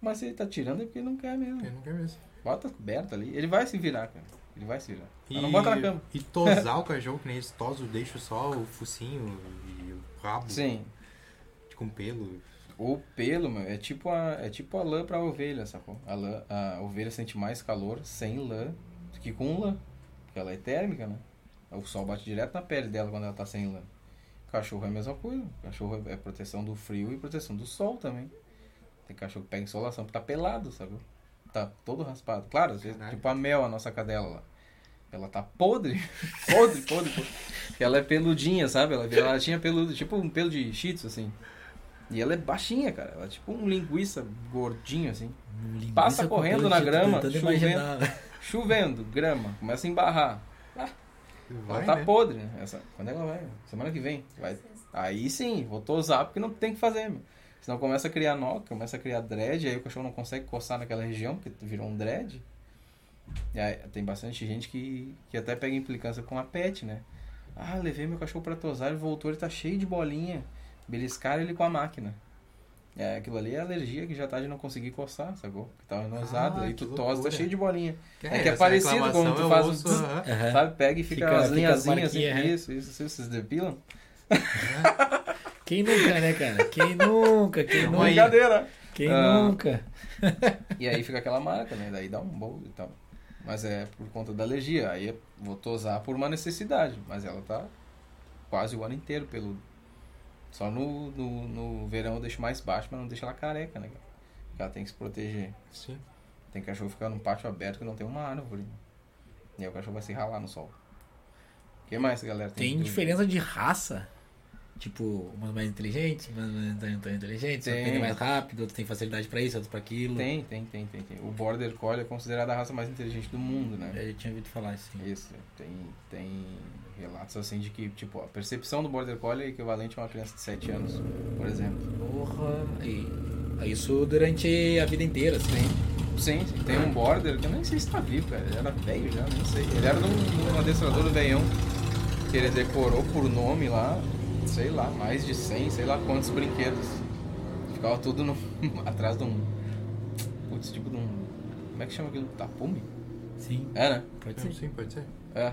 Mas se ele tá tirando é porque ele não quer mesmo. Eu não quero mesmo. Bota coberta ali. Ele vai se virar, cara. Ele vai se E, não bota na cama. e tosar o cachorro, que nem eles tosam, deixa só o focinho e o rabo Sim. com pelo. O pelo, meu, é tipo a, é tipo a lã pra ovelha, sacou? A, lã, a ovelha sente mais calor sem lã do que com lã. Porque ela é térmica, né? O sol bate direto na pele dela quando ela tá sem lã. Cachorro é a mesma coisa. Cachorro é proteção do frio e proteção do sol também. Tem cachorro que pega insolação porque tá pelado, sabe? Tá todo raspado. Claro, às vezes, tipo a Mel, a nossa cadela lá. Ela tá podre. <laughs> podre, podre, podre. Ela é peludinha, sabe? Ela, ela tinha peludo, tipo um pelo de shih tzu, assim. E ela é baixinha, cara. Ela é tipo um linguiça gordinho, assim. Linguiça Passa correndo na grama, chovendo. imaginar. Chovendo, grama, começa a embarrar. Vai, ela tá né? podre, né? Essa, quando ela vai? Semana que vem. Vai. Aí sim, vou tosar porque não tem o que fazer, meu. Senão começa a criar nó, começa a criar dread, aí o cachorro não consegue coçar naquela região, porque virou um dread. E aí, tem bastante gente que, que até pega implicância com a pet, né? Ah, levei meu cachorro pra tosar, ele voltou, ele tá cheio de bolinha. Beliscaram ele com a máquina. É, aquilo ali é alergia que já tá de não conseguir coçar, sacou? Que tava enosado, Ah, aí tu tosa, tá cheio de bolinha. É que é essa parecido quando tu faz um ouço, zzz. aham. Aham. Sabe? Pega e fica, Fica- as fica linhazinhas assim. marquinha, é. Isso, isso, isso, vocês depilam? Quem nunca, né, cara? Quem nunca? Quem nunca? Brincadeira! Quem Ah. nunca? E aí fica aquela marca, né? Daí dá um bolo e tal. Mas é por conta da alergia. Aí eu vou tosar por uma necessidade. Mas ela tá quase o ano inteiro peludo. Só no, no, no verão eu deixo mais baixo, mas não deixo ela careca, né? ela tem que se proteger. Sim. Tem cachorro ficar num pátio aberto que não tem uma árvore. E aí o cachorro vai se ralar no sol. O que mais, galera? Tem dúvida? diferença de raça? Tipo, umas mais inteligentes, umas não tão inteligentes, aprendem mais rápido, outros têm facilidade pra isso, outros pra aquilo. Tem, tem, tem, tem, tem. O Border Collie é considerada a raça mais inteligente do mundo, né? Eu já tinha ouvido falar isso. sim. Isso, tem, tem relatos assim de que, tipo, a percepção do Border Collie é equivalente a uma criança de 7 anos, por exemplo. Porra. E isso durante a vida inteira, assim. Sim, sim, tem um Border que eu nem sei se tá vivo, cara. Ele era velho já, nem sei. Ele era de um, de um adestrador do veião, que ele decorou por nome lá, sei lá, mais de 100, sei lá quantos brinquedos. Ficava tudo no, <laughs> atrás de um. Putz, tipo de um. Como é que chama aquilo? Tapume? Sim, É, né? pode Sim, ser. sim, pode ser. É.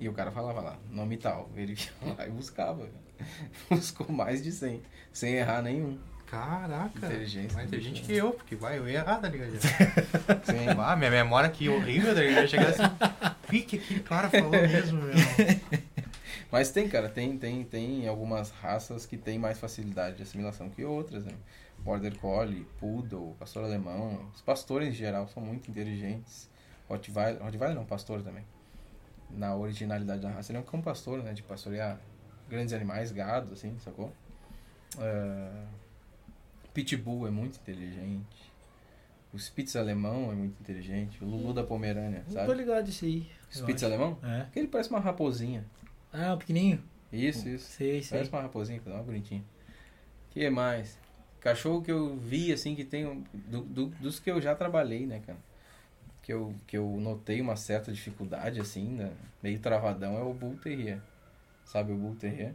E o cara falava lá, nome tal. Ele ia <laughs> lá e buscava. Buscou mais de 100, sem errar nenhum. Caraca. Inteligência Mais inteligente que eu, porque vai, eu ia errar, tá ligado? <laughs> Sim. Ah, minha memória aqui horrível, tá ligado? Eu ia chegar assim, pique aqui, cara falou mesmo, meu. Mas tem, cara, tem, tem, tem algumas raças que tem mais facilidade de assimilação que outras, né? Border Collie, Poodle, Pastor Alemão. Os pastores em geral são muito inteligentes. Rottweiler, Rottweiler não, pastor também. Na originalidade da raça, ele é um cão pastor, né? De pastorear grandes animais, gado, assim, sacou? É, Pitbull é muito inteligente. O Spitz alemão é muito inteligente. O Lulu da Pomerânia, Não tô sabe? ligado disso aí. Spitz alemão? É. Aquele parece uma raposinha. Ah, o pequenininho. Isso, isso. Sei, sei. Parece uma raposinha, mais bonitinha. que mais? Cachorro que eu vi, assim, que tem... um- do- do- dos que eu já trabalhei, né, cara? Que eu, que eu notei uma certa dificuldade, assim, né? meio travadão, é o Bull Terrier. Sabe o Bull Terrier?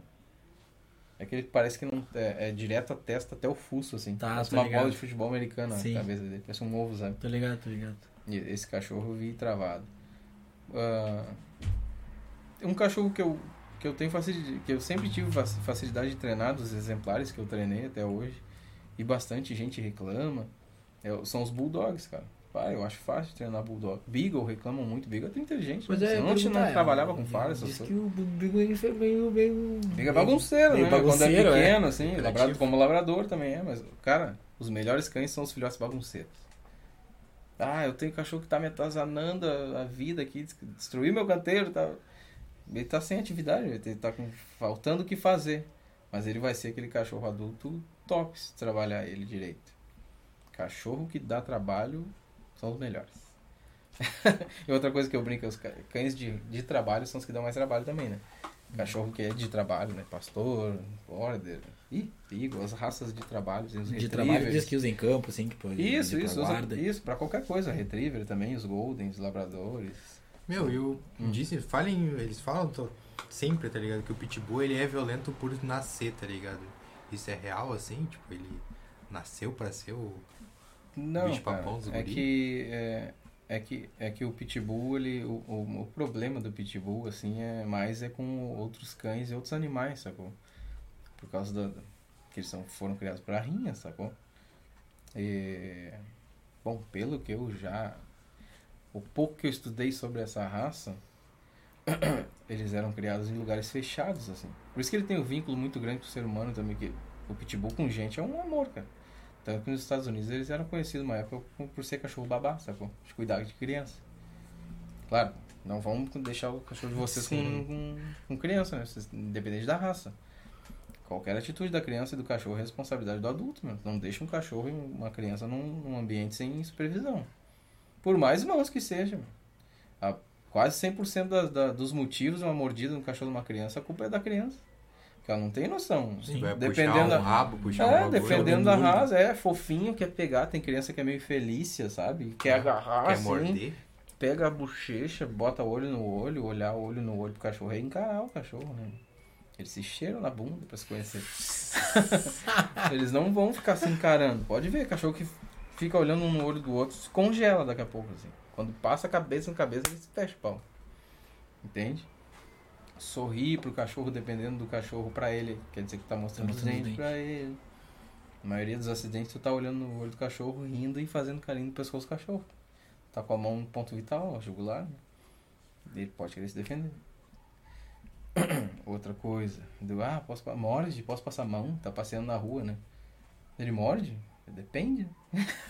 É que parece que não... É, é direto a testa até o fuço, assim. Tá, parece uma ligado. bola de futebol americano Sim. a cabeça dele. Parece um ovo, sabe? Tô ligado, tô ligado. E Esse cachorro eu vi travado. Ah, um cachorro que eu, que eu tenho facilidade, que eu sempre tive fac- facilidade de treinar dos exemplares que eu treinei até hoje, e bastante gente reclama, é são os bulldogs, cara. Pá, eu acho fácil treinar Bulldog. Beagle reclamam muito. Beagle é inteligente. Pois né? é, eu não, perguntar, trabalhava é, com falha, essas coisas. que o Beagle foi meio, meio... Beagle é bagunceiro, meio né? Quando é bagunceiro, é. pequeno, assim. Criativo. Labrado, como labrador também é. Mas, cara, os melhores cães são os filhotes bagunceiros. Ah, eu tenho cachorro que tá me atazanando a, a vida aqui, des- destruiu meu canteiro, tá... Ele tá sem atividade, ele tá com, faltando o que fazer. Mas ele vai ser aquele cachorro adulto top se trabalhar ele direito. Cachorro que dá trabalho são os melhores. <laughs> e outra coisa que eu brinco, os cães de, de trabalho são os que dão mais trabalho também, né? Cachorro que é de trabalho, né? Pastor, border, ih, beagle, as raças de trabalho, os De retrievers. trabalho, diz que usa em campo, assim, que pode... Isso, ir pra isso, usa, isso, pra qualquer coisa. Retriever também, os Goldens, Labradores. Meu, eu Hum. disse, falem, eles falam sempre, tá ligado? Que o Pitbull ele é violento por nascer, tá ligado? Isso é real, assim? Tipo, ele nasceu pra ser o. Não, Bicho papão dos é que é, é que é que o pitbull ele o, o, o problema do pitbull assim é mais é com outros cães e outros animais, sacou? Por causa da que eles são, foram criados para rinha, sacou? E bom, pelo que eu já o pouco que eu estudei sobre essa raça, <clears throat> eles eram criados em lugares fechados assim. Por isso que ele tem um vínculo muito grande com o ser humano também que o pitbull com gente é um amor, cara. Tanto que nos Estados Unidos eles eram conhecidos uma época por- ser cachorro babá, sacou? De cuidar de criança. Claro, não vamos deixar o cachorro de vocês com, com, com criança, né? Vocês- Independente da raça. Qualquer atitude da criança e do cachorro é responsabilidade do adulto. Não deixa um cachorro e uma criança num, num ambiente sem supervisão. Por mais mãos que seja, meu. A- quase 100% da, da, dos motivos de uma mordida no cachorro de uma criança, a culpa é da criança. Porque ela não tem noção. Sim, vai Dependendo puxar um rabo, puxar um É, bagulho. defendendo da orgulho. raça, é fofinho, quer pegar, tem criança que é meio felícia, sabe? Quer agarrar, Quer assim, morder? pega a bochecha, bota o olho no olho, olhar o olho no olho pro cachorro e encarar o cachorro, né? Eles se cheiram na bunda pra se conhecer. <laughs> Eles não vão ficar se encarando. Pode ver, cachorro que fica olhando um no olho do outro se congela daqui a pouco, assim. Quando passa a cabeça na cabeça, eles fecha o pau. Entende? Sorrir pro cachorro, dependendo do cachorro pra ele, quer dizer que tá mostrando Tá os mostrando os dentes pra ele. A maioria dos acidentes tu tá olhando no olho do cachorro, rindo e fazendo carinho no pescoço do cachorro. Tá com a mão no ponto vital, jugular, né? Ele pode querer se defender. <coughs> Outra coisa. Ah, posso, morde, posso passar a mão, tá passeando na rua, né? Ele morde? Depende. <laughs>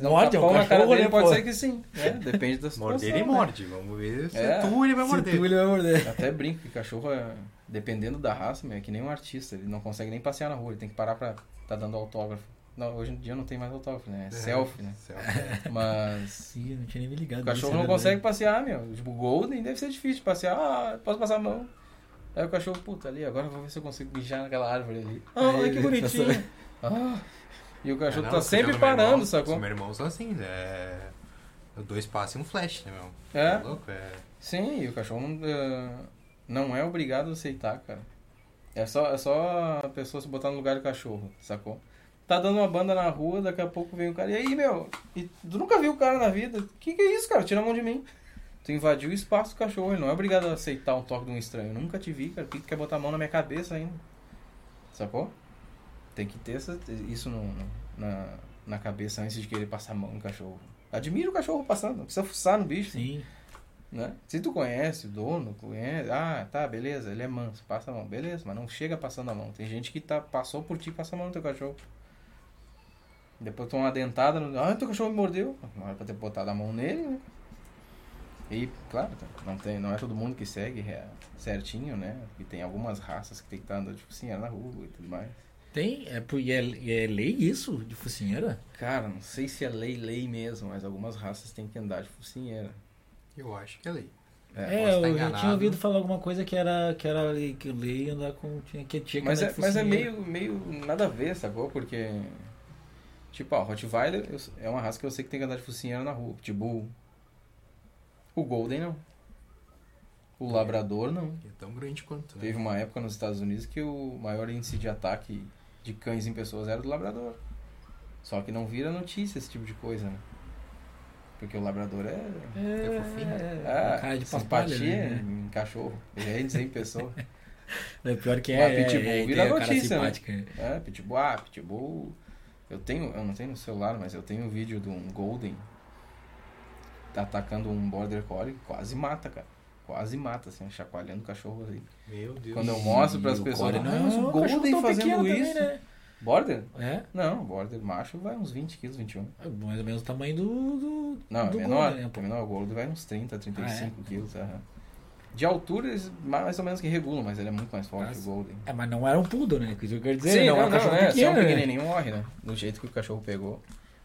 Morde, é um tapão na cara cachorro, dele, né, pode pô? ser que sim. É, depende da situação. Morder ele né? morde. Vamos ver se É. tu ele vai Se morder. tu, ele vai morder. Até brinco que cachorro é, dependendo da raça, meu, é que nem um artista, ele não consegue nem passear na rua, ele tem que parar pra tá dando autógrafo. Não, hoje em dia não tem mais autógrafo, né? É selfie, né? Selfie. Mas Ih, não tinha nem me ligado. o cachorro não é consegue verdade. passear, meu. Tipo, Golden deve ser difícil de passear. Ah, posso passar a mão. Aí o cachorro, puta, ali, agora eu vou ver se eu consigo mijar naquela árvore ali. Ah, olha que bonitinho. <laughs> Ah. E o cachorro É, tá não, sempre do meu parando, irmão- sacou? Os meus irmãos são assim, né? Dois passos e um flash, né, meu? É? Tá louco? É. Sim, e o cachorro não, eh, não é obrigado a aceitar, cara. É só, é só a pessoa se botar no lugar do cachorro, sacou? Tá dando uma banda na rua, daqui a pouco vem o cara. E aí, meu? E tu nunca viu o cara na vida? Que que é isso, cara? Tira a mão de mim. Tu invadiu o espaço do cachorro, ele não é obrigado a aceitar um toque de um estranho. Eu nunca te vi, cara. Por que tu quer botar a mão na minha cabeça ainda? Sacou? Tem que ter essa, isso no, no- na, na cabeça antes de querer passar a mão no cachorro. Admira o cachorro passando, não precisa fuçar no bicho Sim. né? Se tu conhece o dono, conhece, ah, tá, beleza, ele é manso, passa a mão, beleza, mas não chega passando a mão. Tem gente que tá, passou por ti e passa a mão no teu cachorro. Depois toma uma dentada, no, ah, teu cachorro me mordeu. Não era pra ter botado a mão nele, né? E, claro, tá, não, tem, não é todo mundo que segue é, certinho, né? E tem algumas raças que tem que estar andando de focinheira na rua e tudo mais. Tem? É, por- e é, é lei isso? De focinheira? Cara, não sei se é lei, lei mesmo, mas algumas raças têm que andar de focinheira. Eu acho que é lei. É, posso eu já tinha ouvido falar alguma coisa que era, que era lei, que lei andar com. Tinha, que tinha que Mas é, mas é meio, meio nada a ver, sacou? Porque, tipo, ó, Rottweiler eu- é uma raça que eu sei que tem que andar de focinheira na rua. Pitbull. O Golden não. O Labrador não. É tão grande quanto, né? Teve uma época nos Estados Unidos que o maior índice de ataque de cães em pessoas era do Labrador. Só que não vira notícia esse tipo de coisa, né? Porque o Labrador é. É fofinho. É, cara de simpatia né? em cachorro. Ele é em pessoa. É pior que é. é, Pitbull é, vira tem a cara notícia, né? É, Pitbull, ah, Pitbull. Eu tenho, eu não tenho no celular, mas eu tenho um vídeo de um Golden atacando um border collie, quase mata, cara. Quase mata, assim, chacoalhando o cachorro assim. Meu Deus. Quando eu mostro E o pessoas, Core "Nossa, o um cachorro Golden tão fazendo pequeno isso. também, né? Border? É? Não, border macho vai uns 20 quilos, 21. É mais ou menos o tamanho do. do Não, do é menor. Golden, né, é menor. O Golden vai uns 30, 35 Ah, quilos. aham. De altura, eles mais ou menos que regulam, mas ele é muito mais forte Nossa. que o Golden. É, mas não era um poodle, né? Isso que eu quero dizer. Sim, não, não, era um não, cachorro é, se é pequeno, um né? pequenininho morre, né? Do jeito que o cachorro pegou.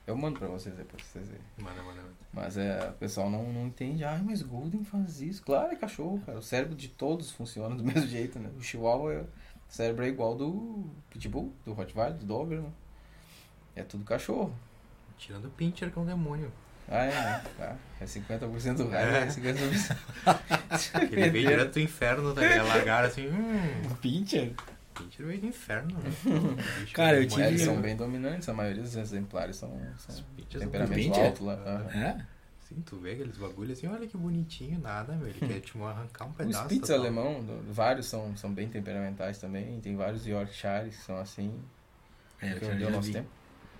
Eu mando pra vocês depois, pra vocês verem. Manda, manda, manda. Mas é, o pessoal não, não entende. Ah, mas Golden faz isso. Claro, é cachorro, cara. O cérebro de todos funciona do <laughs> mesmo jeito, né? O Chihuahua, é- o cérebro é igual do Pitbull, do Rottweiler, do Doberman. É tudo cachorro. Tirando o Pincher, que é um demônio. Ah, é, né? Ah, é 50% do raio, É. é 50%. <laughs> Ele veio direto do inferno, tá ligado? Largaram assim, hum, Um pincher? Pincher veio do inferno, né? <laughs> Bicho Cara, eu. É, eles tive- são bem dominantes, a maioria dos exemplares são, são Os temperamento alto lá. aham. É? Sim, tu vê aqueles bagulhos assim, olha que bonitinho, nada, meu. Ele quer tipo arrancar um <laughs> Os pedaço. Spitz da tua- alemão, do- vários são, são bem temperamentais também. Tem vários Yorkshires que são assim. É, eu já nosso vi. tempo.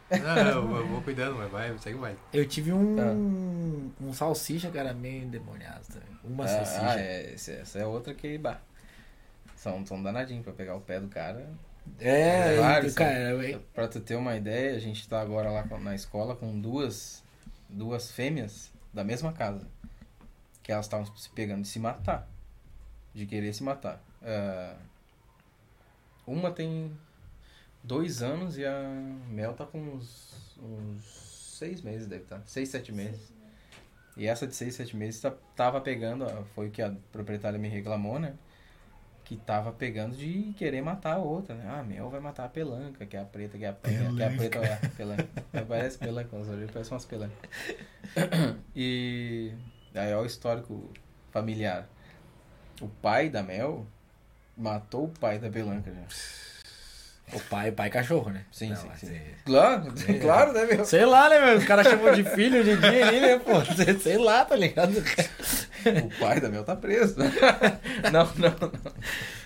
Não, eu, eu vou cuidando, mas vai, segue baile. Eu tive um. Tá. Um salsicha era meio endemoniado também. Uma Ah, salsicha. ah, é, essa é outra que, bah, são, são danadinhos pra pegar o pé do cara. É, Vários, cara, eu- Pra tu ter uma ideia, a gente tá agora lá na escola com duas, duas fêmeas da mesma casa. Que elas estavam se pegando de se matar. De querer se matar. Ah, uma tem dois anos e a Mel tá com uns, uns seis meses, deve estar. Seis, sete meses. E essa de seis, sete meses tá, tava pegando, foi o que a proprietária me reclamou, né? Que tava pegando de querer matar a outra, né? Ah, a Mel vai matar a pelanca, que é a preta, que é a, que é a preta, é a pelanca. Parece pelanca, os olhos parecem umas pelancas. E aí olha o histórico familiar. O pai da Mel matou o pai da pelanca já. O pai, pai cachorro, né? Sim, Não, sim, sim. é- Claro, claro, né, meu? Sei lá, né, meu? Os caras chamam de filho em dia ali, né, pô? <laughs> Sei lá, tá ligado? O pai da Mel tá preso. <laughs> Não, não, não.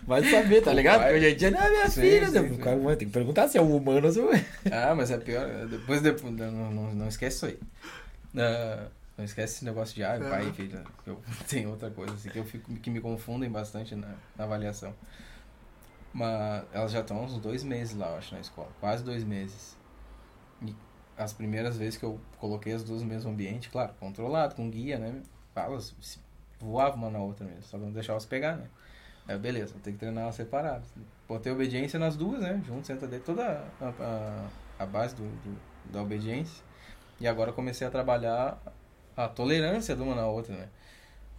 Vai saber, tá O ligado? pai- hoje em dia não é minha Sim, filha, sim, né? sim. O cara ter que perguntar se é um humano ou se é. Ah, mas é pior. Depois, depois não, não, não esquece isso aí. Ah, não esquece esse negócio de ah, pai e filho. Eu, <laughs> tem outra coisa assim que eu fico que me confundem bastante na, na avaliação. Mas elas já estão uns dois meses lá, eu acho, na escola. Quase dois meses. E as primeiras vezes que eu coloquei as duas no mesmo ambiente, claro, controlado, com guia, né? Elas voavam uma na outra mesmo, só não deixava elas pegar, né? Aí, beleza, ter que treinar elas separadas. Botei obediência nas duas, né? Junto, senta dentro, toda a, a, a base do, do- da obediência. E agora comecei a trabalhar a tolerância de uma na outra, né?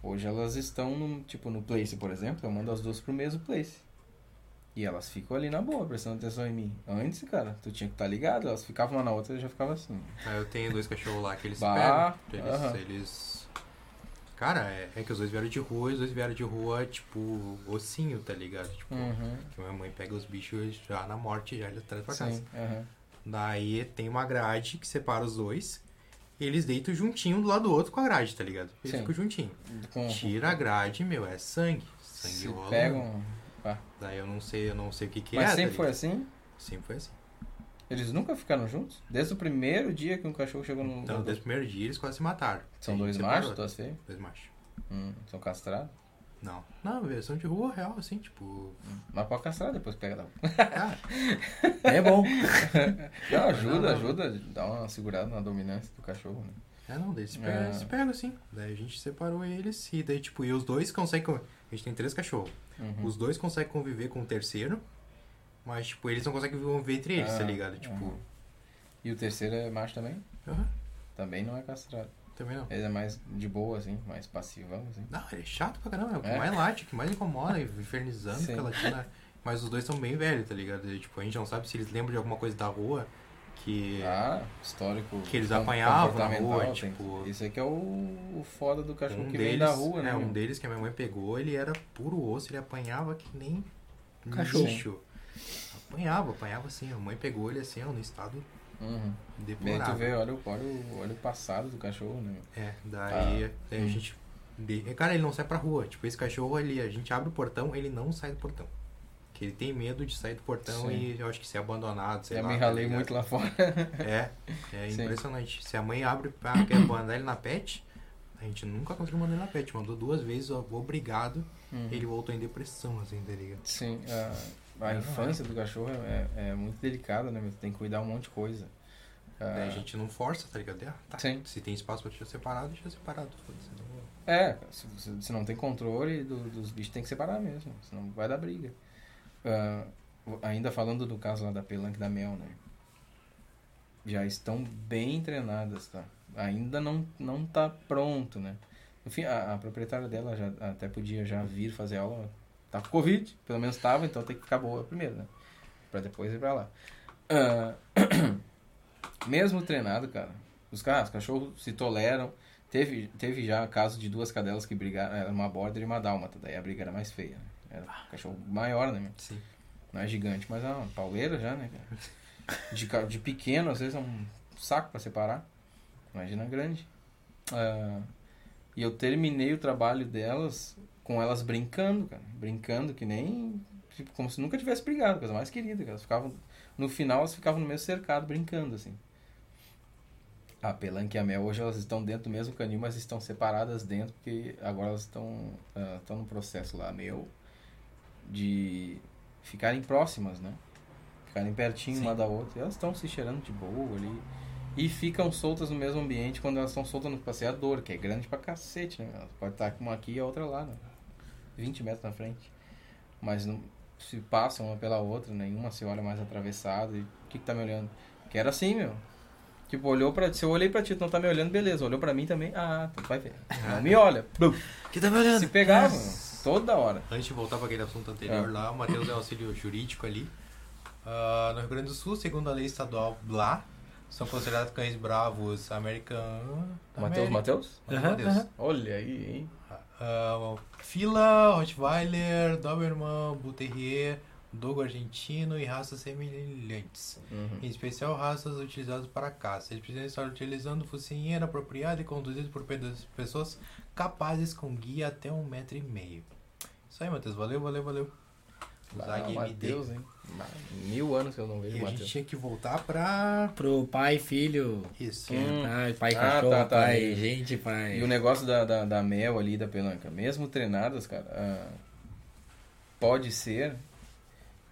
Hoje elas estão no, tipo, no place, por exemplo, eu mando as duas pro mesmo place. E elas ficam ali na boa, prestando atenção em mim. Antes, cara, tu tinha que estar ligado, elas ficavam uma na outra e já ficava assim. Aí eu tenho dois cachorros lá que eles Bah, pegam. Eles, aham. eles... Cara, é, é que os dois vieram de rua e os dois vieram de rua, tipo, ossinho, tá ligado? Tipo, Uhum. que minha mãe pega os bichos já na morte já eles traz pra casa. Sim, aham. Daí tem uma grade que separa os dois. Eles deitam juntinho do lado do outro com a grade, tá ligado? Eles Sim. ficam juntinho. Tira a grade, meu, é sangue. Sangue se rola. pegam. Daí eu não sei, eu não sei o que que Mas é. sempre tá foi assim? Sempre foi assim. Eles nunca ficaram juntos? Desde o primeiro dia que um cachorro chegou no. Então, desde o primeiro dia eles quase se mataram. São dois machos, duas fêmeas? Dois machos. Hum, são castrados? Não. Não, versão de rua real, assim, tipo. Mas pode castrar depois que pega da Ah, <laughs> É bom. <laughs> Não, ajuda, Não, não. ajuda. Dá uma segurada na dominância do cachorro, né? é não, daí se É. pega, se pega assim. Daí a gente separou eles e daí, tipo, e os dois conseguem. con- A gente tem três cachorros. Uhum. Os dois conseguem conviver com o terceiro, mas, tipo, eles não conseguem conviver entre eles, Ah, tá ligado? Tipo, uhum. E o terceiro é macho também? aham, Também não é castrado. também não. Ele é mais de boa, assim, mais passivão, assim. Não, ele é chato pra caramba, é o que É? mais late, o que mais incomoda, infernizando, <laughs> Sim. latindo. Mas os dois são bem velhos, tá ligado? E, tipo, a gente não sabe se eles lembram de alguma coisa da rua que. Ah, histórico. Que eles apanhavam na rua, tem- tipo- Isso aí que é o, o foda do cachorro um que deles, vem da rua, né? É, um deles que a minha mãe pegou, ele era puro osso, ele apanhava que nem Cachorro. bicho. Apanhava, apanhava assim. A mãe pegou ele assim, ó, no estado Uhum. Bem, tu deplorável. vê, olha, o- olha, o, olha o passado do cachorro, né? É, daí, Ah, daí a hum. gente. de- Cara, ele não sai pra rua. Tipo, esse cachorro ali, a gente abre o portão, ele não sai do portão. Que ele tem medo de sair do portão Sim. e eu acho que ser abandonado, sei Já lá. me tá ralei muito lá fora. É, <laughs> é Sim. impressionante. Se a mãe abre pra <coughs> quer mandar ele na pet, A gente nunca conseguiu mandar ele na pet. Mandou duas vezes, ó, obrigado. Uhum. Ele voltou em depressão, assim, tá ligado? Sim, a, a Não, infância do cachorro é, é muito delicada, né? Tem que cuidar um monte de coisa. Ah, Daí a gente não força, tá ligado? Ah, tá. Se tem espaço pra deixar separado, deixa separado. É, se, se- se não tem controle do- dos bichos, tem que separar mesmo, senão vai dar briga. Ah, ainda falando do caso lá da Pelanque da Mel, né? Já estão bem treinadas, tá? Ainda não, não tá pronto, né? Enfim, a, a proprietária dela já até podia já vir fazer aula. Tá com Covid, pelo menos tava, então tem que ficar boa primeiro, né? Pra depois ir pra lá. Ah, <clears throat> mesmo treinado, cara, os, caras, os cachorros se toleram. Teve, teve já caso de duas cadelas que brigaram, era uma border e uma dálmata, daí a briga era mais feia. Né? Era um cachorro maior, né? meu? Sim. Não é gigante, mas é uma pauleira já, né? De, de pequeno, às vezes é um saco pra separar. Imagina grande. Ah, e eu terminei o trabalho delas com elas brincando, cara. Brincando que nem. Tipo, como se nunca tivesse brigado, coisa mais querida. Elas ficavam. No final elas ficavam no mesmo cercado brincando, assim. A Pelanque e a Mel hoje elas estão dentro do mesmo canil, mas estão separadas dentro, porque agora elas estão, ah, estão no processo lá, meu, de ficarem próximas, né? Ficarem pertinho Sim. uma da outra. E elas estão se cheirando de boa ali. E ficam soltas no mesmo ambiente quando elas estão soltas no passeador, que é grande pra cacete, né? Elas pode estar uma aqui e a outra lá, né? 20 metros na frente. Mas não se passam uma pela outra, nenhuma se olha mais atravessada. E o que, que tá me olhando? Que era assim, meu. Tipo, olhou pra Se eu olhei pra ti, tu não tá me olhando, beleza. Olhou pra mim também, ah, tu vai ver. Não me olha. <laughs> Que tá me olhando? Se pegava, toda hora. Antes de voltar para aquele assunto anterior É. lá, o Matheus é auxílio jurídico ali. Ah, no Rio Grande do Sul, segundo a lei estadual lá, são considerados cães bravos americanos. Matheus, Matheus? Matheus. Aham. Olha aí, hein? Ah, Fila, Rottweiler, Doberman, Bull Terrier, Dogo argentino e raças semelhantes. Uhum. Em especial raças utilizadas para caça. Eles precisam estar utilizando focinheira apropriada e conduzidos por pe- pessoas capazes com guia até um metro e meio. Isso aí, Matheus. Valeu, valeu, valeu. Ah, Zag MD. Matheus, hein? Mil anos que eu não vejo E a gente tinha que voltar pra. Pro pai, filho. Isso. Hum. Pai, pai Ah, cachorro, tá, tá. pai, gente, pai. E o negócio da, da, da mel ali, da pelanca, mesmo treinadas, cara, ah, pode ser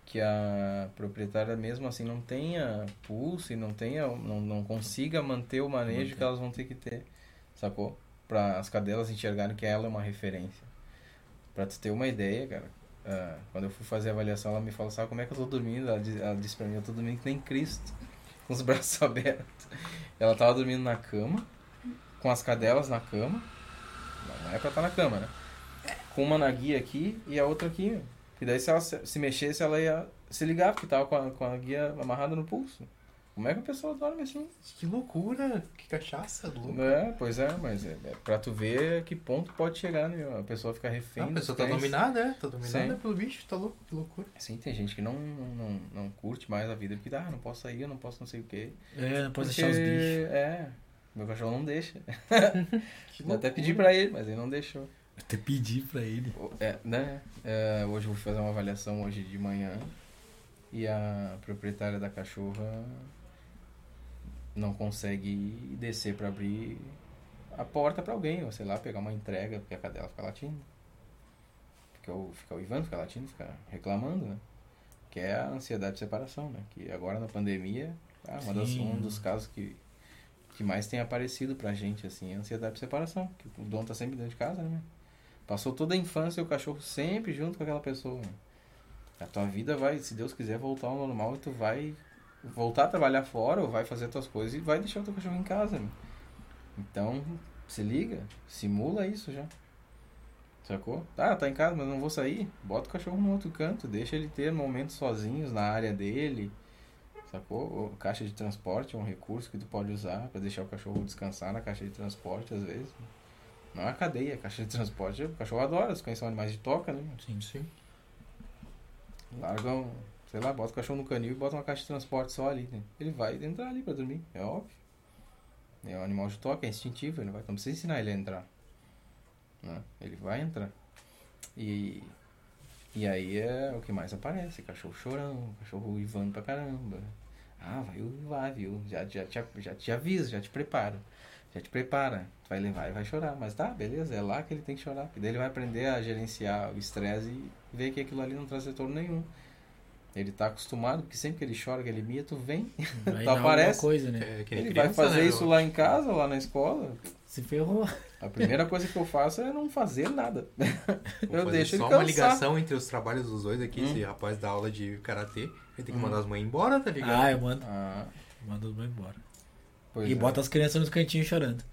que a proprietária mesmo assim não tenha pulso e não tenha, não, não consiga manter o manejo que elas vão ter que ter, sacou? Para as cadelas enxergarem que ela é uma referência. Pra tu ter uma ideia, cara, ah, quando eu fui fazer a avaliação, ela me falou, sabe como é que eu tô dormindo? Ela, ela disse pra mim, eu tô dormindo que nem Cristo, <laughs> com os braços <laughs> abertos. Ela tava dormindo na cama, com as cadelas na cama, não é pra estar na cama, né? Com uma na guia aqui e a outra aqui. E daí se ela se mexesse, ela ia se ligar, porque tava com a, com a guia amarrada no pulso. Como é que a pessoa dorme assim? Que loucura. Que cachaça. É, pois é, mas é, é pra tu ver que ponto pode chegar, né? A pessoa fica refém Ah, a pessoa tá cães. dominada, é? Tá dominada Sim. pelo bicho, tá louco, que loucura. Sim, tem gente que não, não, não curte mais a vida, porque, ah, não posso sair, eu não posso não sei o quê. É, não pode Porque, deixar os bichos. É, meu cachorro não deixa. <laughs> Eu até pedi pra ele, mas ele não deixou. Até pedir pra ele. É, né? É, hoje eu fui fazer uma avaliação hoje de manhã e a proprietária da cachorra não consegue descer pra abrir a porta pra alguém, ou sei lá, pegar uma entrega, porque a cadela fica latindo. Fica o, fica o Ivan, fica latindo, fica reclamando, né? Que é a ansiedade de separação, né? Que agora na pandemia, ah, uma das, um dos casos que, que mais tem aparecido pra gente, assim, é a ansiedade de separação. Que o dono tá sempre dentro de casa, né? Passou toda a infância e o cachorro sempre junto com aquela pessoa. né? A tua vida vai, se Deus quiser, voltar ao normal e tu vai voltar a trabalhar fora ou vai fazer tuas coisas e vai deixar o teu cachorro em casa. Então, se liga, simula isso já. Sacou? Tá, tá em casa, mas não vou sair. Bota o cachorro no outro canto, deixa ele ter momentos sozinhos na área dele. Sacou? Ou caixa de transporte é um recurso que tu pode usar pra deixar o cachorro descansar na caixa de transporte às vezes. Não é a cadeia, a <laughs> caixa de transporte, o cachorro adora, os cães são animais de toca, né? Sim. Sim. Largam, sei lá, bota o cachorro no canil e bota uma caixa de transporte só ali, né? Ele vai entrar ali pra dormir, é óbvio. É um animal de toque, é instintivo, ele vai, não precisa ensinar ele a entrar. Né? Ele vai entrar. E, e aí é o que mais aparece, cachorro chorão, cachorro ivando pra caramba. Ah, vai uivar, viu? Já, já, te, já te aviso, já te preparo. Já te prepara. Tu vai levar e vai chorar. Mas tá, beleza, é lá que ele tem que chorar. Porque daí ele vai aprender a gerenciar o estresse e ver que aquilo ali não traz retorno nenhum. Ele tá acostumado, porque sempre que ele chora, que ele mia, tu vem. <laughs> Tu aparece. coisa, né? É, Ele criança, vai fazer né, isso lá em casa, lá na escola. Se ferrou. A primeira coisa que eu faço é não fazer nada. <laughs> Vou eu deixo ele só uma ligação entre os trabalhos dos dois aqui. Hum. Esse rapaz da aula de karatê. Ele tem que Hum. mandar as mães embora, tá ligado? Ah, eu mando. Ah, Mando os mães embora. pois e é. bota as crianças nos cantinhos chorando.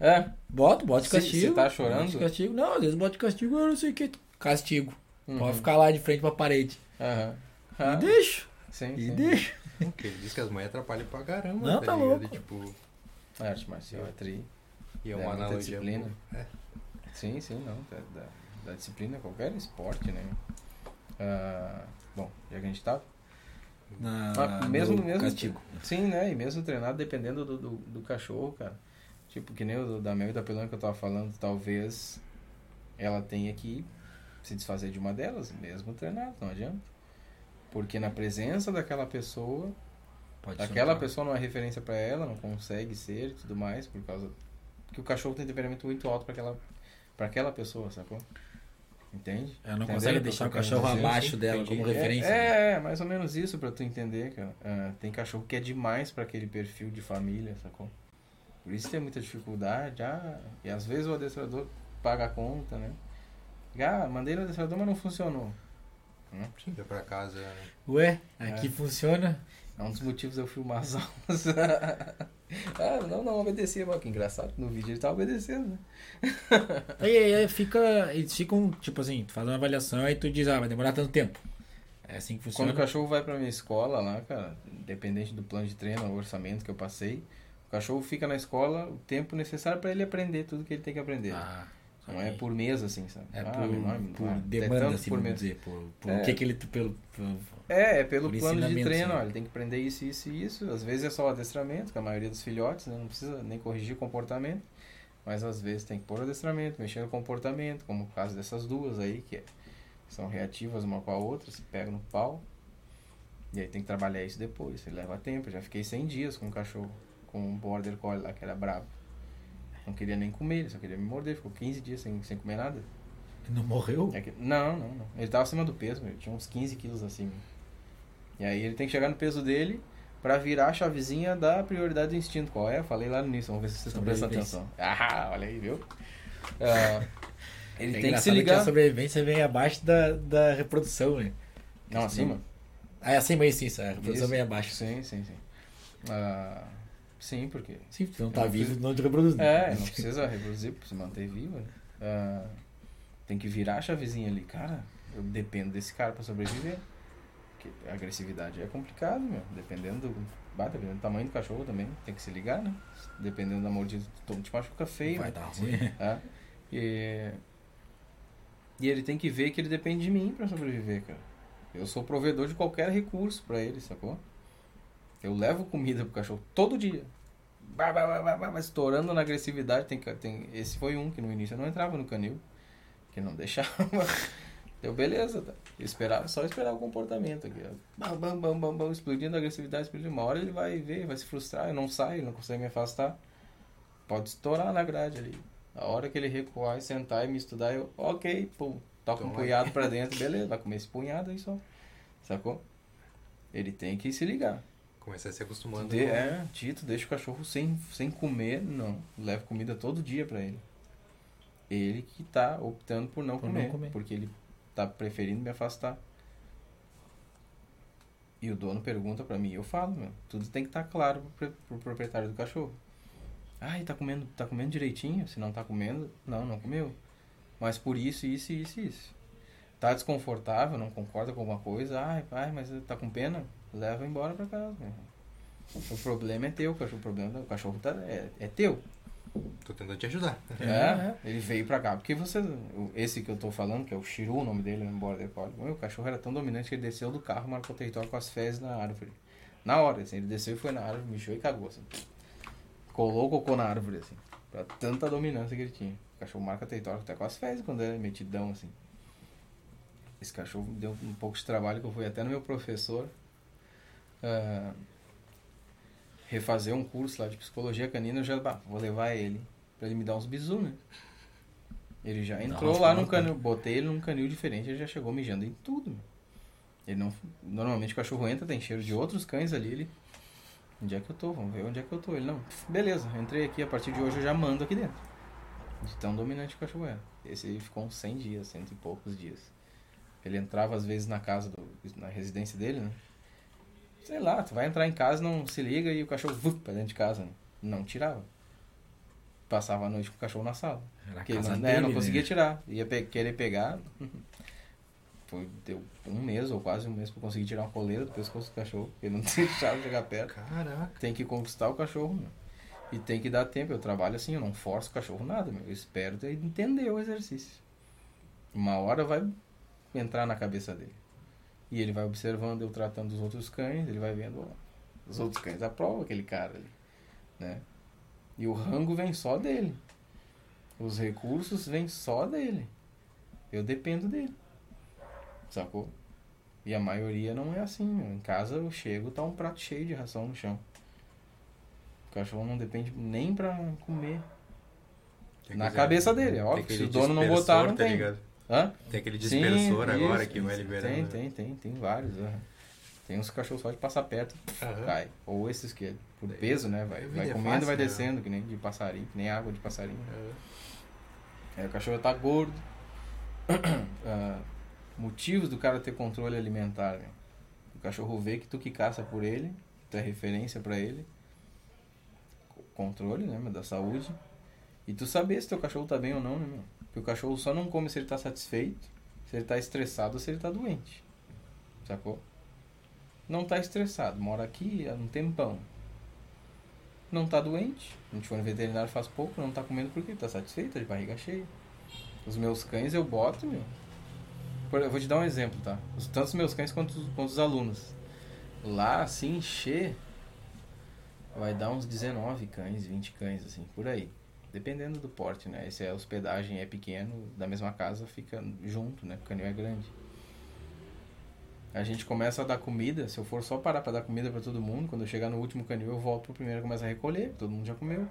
É. Bota, bota de castigo. se tá chorando? Bota de castigo. Não, às vezes bota de castigo, eu não sei o que. Castigo. Uhum. Pode ficar lá de frente pra parede. Aham. E Ah, deixa. sim, E sim. deixa. Porque ele diz que as mães atrapalham pra caramba. Não, tá ligado? louco. Tipo, A arte marcial é tri. e é uma analogia. disciplina. É. Sim, sim, não. Da, da, da disciplina, qualquer esporte, né? Ah, bom, já que a gente tá. Na, Ah, mesmo, no mesmo. castigo. Sim, né? E mesmo treinado dependendo do, do, do cachorro, cara. Tipo, que nem o da Mel e da Pelona que eu tava falando, talvez ela tenha que se desfazer de uma delas, mesmo treinado, não adianta. Porque na presença daquela pessoa, Pode aquela soltar. pessoa não é referência pra ela, não consegue ser e tudo mais, por causa que o cachorro tem temperamento muito alto pra aquela, pra aquela pessoa, sacou? Entende? Ela não Entendeu consegue deixar o querendo cachorro abaixo dela entendi. como referência. né? É, é, mais ou menos isso pra tu entender, cara. Ah, tem cachorro que é demais pra aquele perfil de família, sacou? Por isso tem muita dificuldade, ah, e às vezes o adestrador paga a conta, né? Ah, mandei no adestrador, mas não funcionou. Sim, vai pra casa. Ué, aqui funciona. É um dos motivos de eu filmar as <laughs> aulas. ah, não, não obedecia, mas que engraçado, no vídeo ele tá obedecendo, né? Aí, aí, aí fica. Eles ficam, tipo assim, tu faz uma avaliação e tu diz, ah, vai demorar tanto tempo. É assim que Quando funciona. o cachorro vai pra minha escola lá, cara, independente do plano de treino, o orçamento que eu passei, o cachorro fica na escola o tempo necessário pra ele aprender tudo que ele tem que aprender. Ah, Não é por mês, assim, sabe? é Ah, por, menor, por é demanda, assim, por mês. dizer. Por, por É. o que que ele. Pelo, pelo- É, é pelo plano de treino, sim. ó, ele tem que aprender isso, isso e isso. Às vezes é só adestramento, que a maioria dos filhotes, né, não precisa nem corrigir comportamento. Mas às vezes tem que pôr adestramento, mexer no comportamento, como o caso dessas duas aí, que é- são reativas uma com a outra, se pegam no pau. E aí tem que trabalhar isso depois, ele leva tempo. Eu já fiquei 100 dias com um cachorro, com um border collie lá que era bravo. Não queria nem comer, ele só queria me morder, ficou 15 dias sem, sem comer nada. Não morreu? É que- não, não, não. Ele tava acima do peso, ele tinha uns 15 quilos acima. E aí ele tem que chegar no peso dele pra virar a chavezinha da prioridade do instinto. Qual é? Falei lá no início, vamos ver se vocês estão prestando atenção. Ah, olha aí, viu? <laughs> Ah, ele É tem que se ligar. a sobrevivência vem abaixo da, da reprodução, né? Não, acima? Ah, é acima isso, isso. A reprodução Isso. vem abaixo. Sim, sim, sim. Ah, sim, porque. Sim, tu não tá não vivo, preciso- não te reproduz. É, não precisa reproduzir pra se manter vivo. né? Ah, tem que virar a chavezinha ali. Cara, eu dependo desse cara pra sobreviver. Porque a agressividade é complicado, meu. Dependendo do. bah, dependendo do tamanho do cachorro também. Tem que se ligar, né? Dependendo da mordida, tu te machuca feio. Vai né? dar ruim. É. <laughs> E, e ele tem que ver que ele depende de mim pra sobreviver, cara. Eu sou provedor de qualquer recurso pra ele, sacou? Eu levo comida pro cachorro todo dia. Bah, bah, bah, bah, estourando na agressividade. Tem, tem, esse foi um que no início eu não entrava no canil. Que não <laughs> deixava. Deu beleza, tá? Eu esperava, só esperar o comportamento aqui. Bam, bam, bam, bam, bam, explodindo a agressividade, explodindo. Uma hora ele vai ver, vai se frustrar, eu não saio, não consegue me afastar. Pode estourar na grade ali. A hora que ele recuar e sentar e me estudar, eu, ok, pum, toca um Toma. punhado pra dentro, beleza, vai comer esse punhado aí só. Sacou? Ele tem que se ligar. Começa a se acostumando. De, com- é, Tito, deixa o cachorro sem, sem comer, não. Leva comida todo dia pra ele. Ele que tá optando por não, Por não comer, comer. porque ele tá preferindo me afastar. E o dono pergunta pra mim, eu falo, meu, tudo tem que estar claro pro, pro proprietário do cachorro. Ah, tá comendo, tá comendo direitinho? Se não tá comendo, não, não comeu. Mas por isso, isso, isso, isso. Tá desconfortável, não concorda com alguma coisa? Ai, pai, mas tá com pena? Leva embora pra casa. O problema é teu, o cachorro, o problema do cachorro tá, é, é teu. Tô tentando te ajudar. É, ele veio pra cá. Porque você. o- Esse que eu tô falando, que é o Shiru, o nome dele, no Border Collie. Meu, o cachorro era tão dominante que ele desceu do carro, marcou território com as fezes na árvore. Na hora, assim, ele desceu e foi na árvore, mijou e cagou, assim. Colou o cocô na árvore, assim. Pra tanta dominância que ele tinha. O cachorro marca território até com as fezes quando ele é metidão, assim. Esse cachorro me deu um pouco de trabalho, que eu fui até no meu professor. Ah, refazer um curso lá de psicologia canina, eu já bah, vou levar ele pra ele me dar uns bisu, né? Ele já entrou Nossa, lá num canil, botei ele num canil diferente, ele já chegou mijando em tudo. meu. Ele não, normalmente o cachorro entra, tem cheiro de outros cães ali, ele Onde é que eu tô? Vamos ver onde é que eu tô. Ele não. Beleza, entrei aqui, a partir de hoje eu já mando aqui dentro. De tão dominante que o cachorro era. Esse aí ficou uns 100 dias, cento e poucos dias. Ele entrava às vezes na casa, do, na residência dele, né? Sei lá, tu vai entrar em casa, não se liga e o cachorro vup, pra dentro de casa. Né? Não tirava. Passava a noite com o cachorro na sala. Era a Porque casa não, dele, né, não né? conseguia tirar. Ia pe- querer pegar. <laughs> Foi, deu um mês ou quase um mês pra conseguir tirar uma coleira do pescoço do cachorro. Ele não <laughs> deixava chegar perto. Caraca. Tem que conquistar o cachorro, meu. E tem que dar tempo. Eu trabalho assim, eu não forço o cachorro nada, meu. Eu espero ele entender o exercício. Uma hora vai entrar na cabeça dele. E ele vai observando eu tratando os outros cães, ele vai vendo, ó, os outros cães aprovam aquele cara ali, né? E o rango vem só dele. Os recursos vêm só dele. Eu dependo dele. Sacou? E a maioria não é assim. Em casa eu chego, tá um prato cheio de ração no chão. O cachorro não depende nem pra comer. Na cabeça dele, é óbvio, se o dono não botar, não tá tem. ligado? Hã? Tem aquele Sim, dispersor agora isso, que vai liberando. Tem, tem, tem, tem vários. aham. Tem uns cachorros só de passar perto, Aham. cai. Ou esses que, por Daí- peso, né? Vai, vai é comendo fácil, e vai né? descendo, que nem de passarinho, que nem água de passarinho. Aí o cachorro tá gordo. <clears throat> Ah, motivos do cara ter controle alimentar, né? O cachorro vê que tu que caça por ele, tu é referência pra ele. Co- Controle, né, da saúde. E tu saber se teu cachorro tá bem ou não, né, meu? Porque o cachorro só não come se ele tá satisfeito, se ele tá estressado ou se ele tá doente. Sacou? Não tá estressado, mora aqui há um tempão. Não tá doente, a gente foi no veterinário faz pouco, não tá comendo porque tá satisfeito, de barriga cheia. Os meus cães eu boto, meu. Eu vou te dar um exemplo, tá? Os- Tanto os meus cães quanto os, quanto os alunos. Lá, se encher, vai dar uns 19 cães, 20 cães, assim, por aí. Dependendo do porte, né? Se a hospedagem é pequeno, da mesma casa fica junto, né? O canil é grande. A gente começa a dar comida, se eu for só parar pra dar comida pra todo mundo, quando eu chegar no último canil eu volto pro primeiro e começo a recolher, todo mundo já comeu.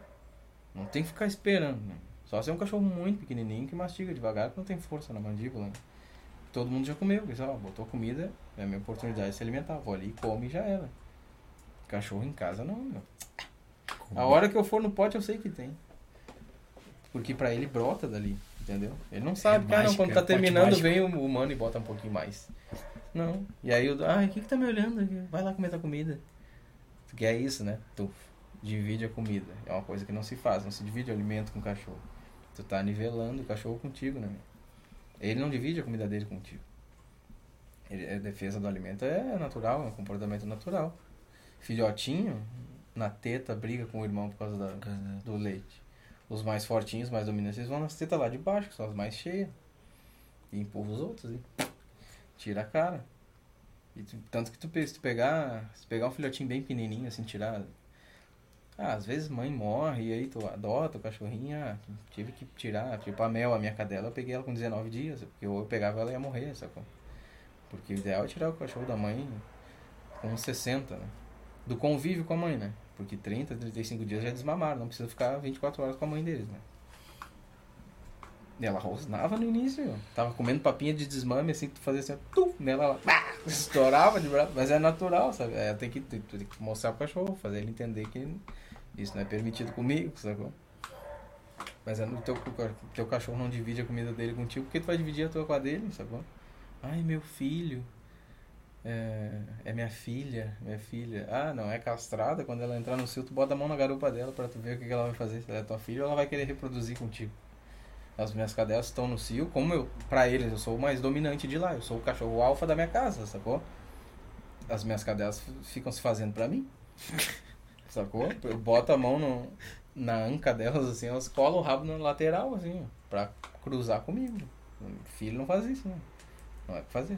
Não tem que ficar esperando, né? Só se é um cachorro muito pequenininho que mastiga devagar, que não tem força na mandíbula, né? Todo mundo já comeu, ó, botou comida, é a minha oportunidade de se alimentar, vou ali, come e já era. Cachorro em casa não, meu. A hora que eu for no pote eu sei que tem. Porque pra ele brota dali, entendeu? Ele não sabe, cara, não, mágica, quando tá pote terminando vem o humano e bota um pouquinho mais. Não. E aí eu, ai, o que que tá me olhando? Vai lá comer tua comida. Porque é isso, né? Tu divide a comida. É uma coisa que não se faz, não se divide o alimento com o cachorro. Tu tá nivelando o cachorro contigo, né? Ele não divide a comida dele contigo. Ele, a defesa do alimento é natural, é um comportamento natural. Filhotinho, na teta, briga com o irmão por causa da, do leite. Os mais fortinhos, mais dominantes, eles vão nas tetas lá de baixo, que são as mais cheias. E empurra os outros e tira a cara. E tu- tanto que tu, se tu pegar, se pegar um filhotinho bem pequenininho, assim, tirar... Ah, às vezes mãe morre e aí tu adota o cachorrinho, ah, tive que tirar. Tipo a Mel, a minha cadela, eu peguei ela com 19 dias, porque eu pegava ela e ia morrer, sacou? Porque o ideal é tirar o cachorro da mãe com uns 60, né? Do convívio com a mãe, né? Porque 30, 35 dias já desmamaram, não precisa ficar 24 horas com a mãe deles, né? E ela rosnava no início, tava comendo papinha de desmame, assim, que tu fazia assim, tu, nela, ela pá, <laughs> estourava de braço, mas é natural, sabe? É, tem, que, tem, tem que mostrar pro cachorro, fazer ele entender que isso não é permitido comigo, sacou? Mas é no teu, teu cachorro não divide a comida dele contigo, porque tu vai dividir a tua com a dele, sacou? Ai, meu filho, é, é minha filha, minha filha. Ah, não, é castrada, quando ela entrar no cio, tu bota a mão na garupa dela pra tu ver o que, que ela vai fazer. Se ela é tua filha, ela vai querer reproduzir contigo. As minhas cadelas estão no cio, como eu, pra eles, eu sou o mais dominante de lá, eu sou o cachorro alfa da minha casa, sacou? As minhas cadelas ficam se fazendo pra mim, <laughs> sacou? Eu boto a mão no, na anca delas, assim, elas colam o rabo na lateral, assim, pra cruzar comigo. Filho não faz isso, não. Não é pra fazer.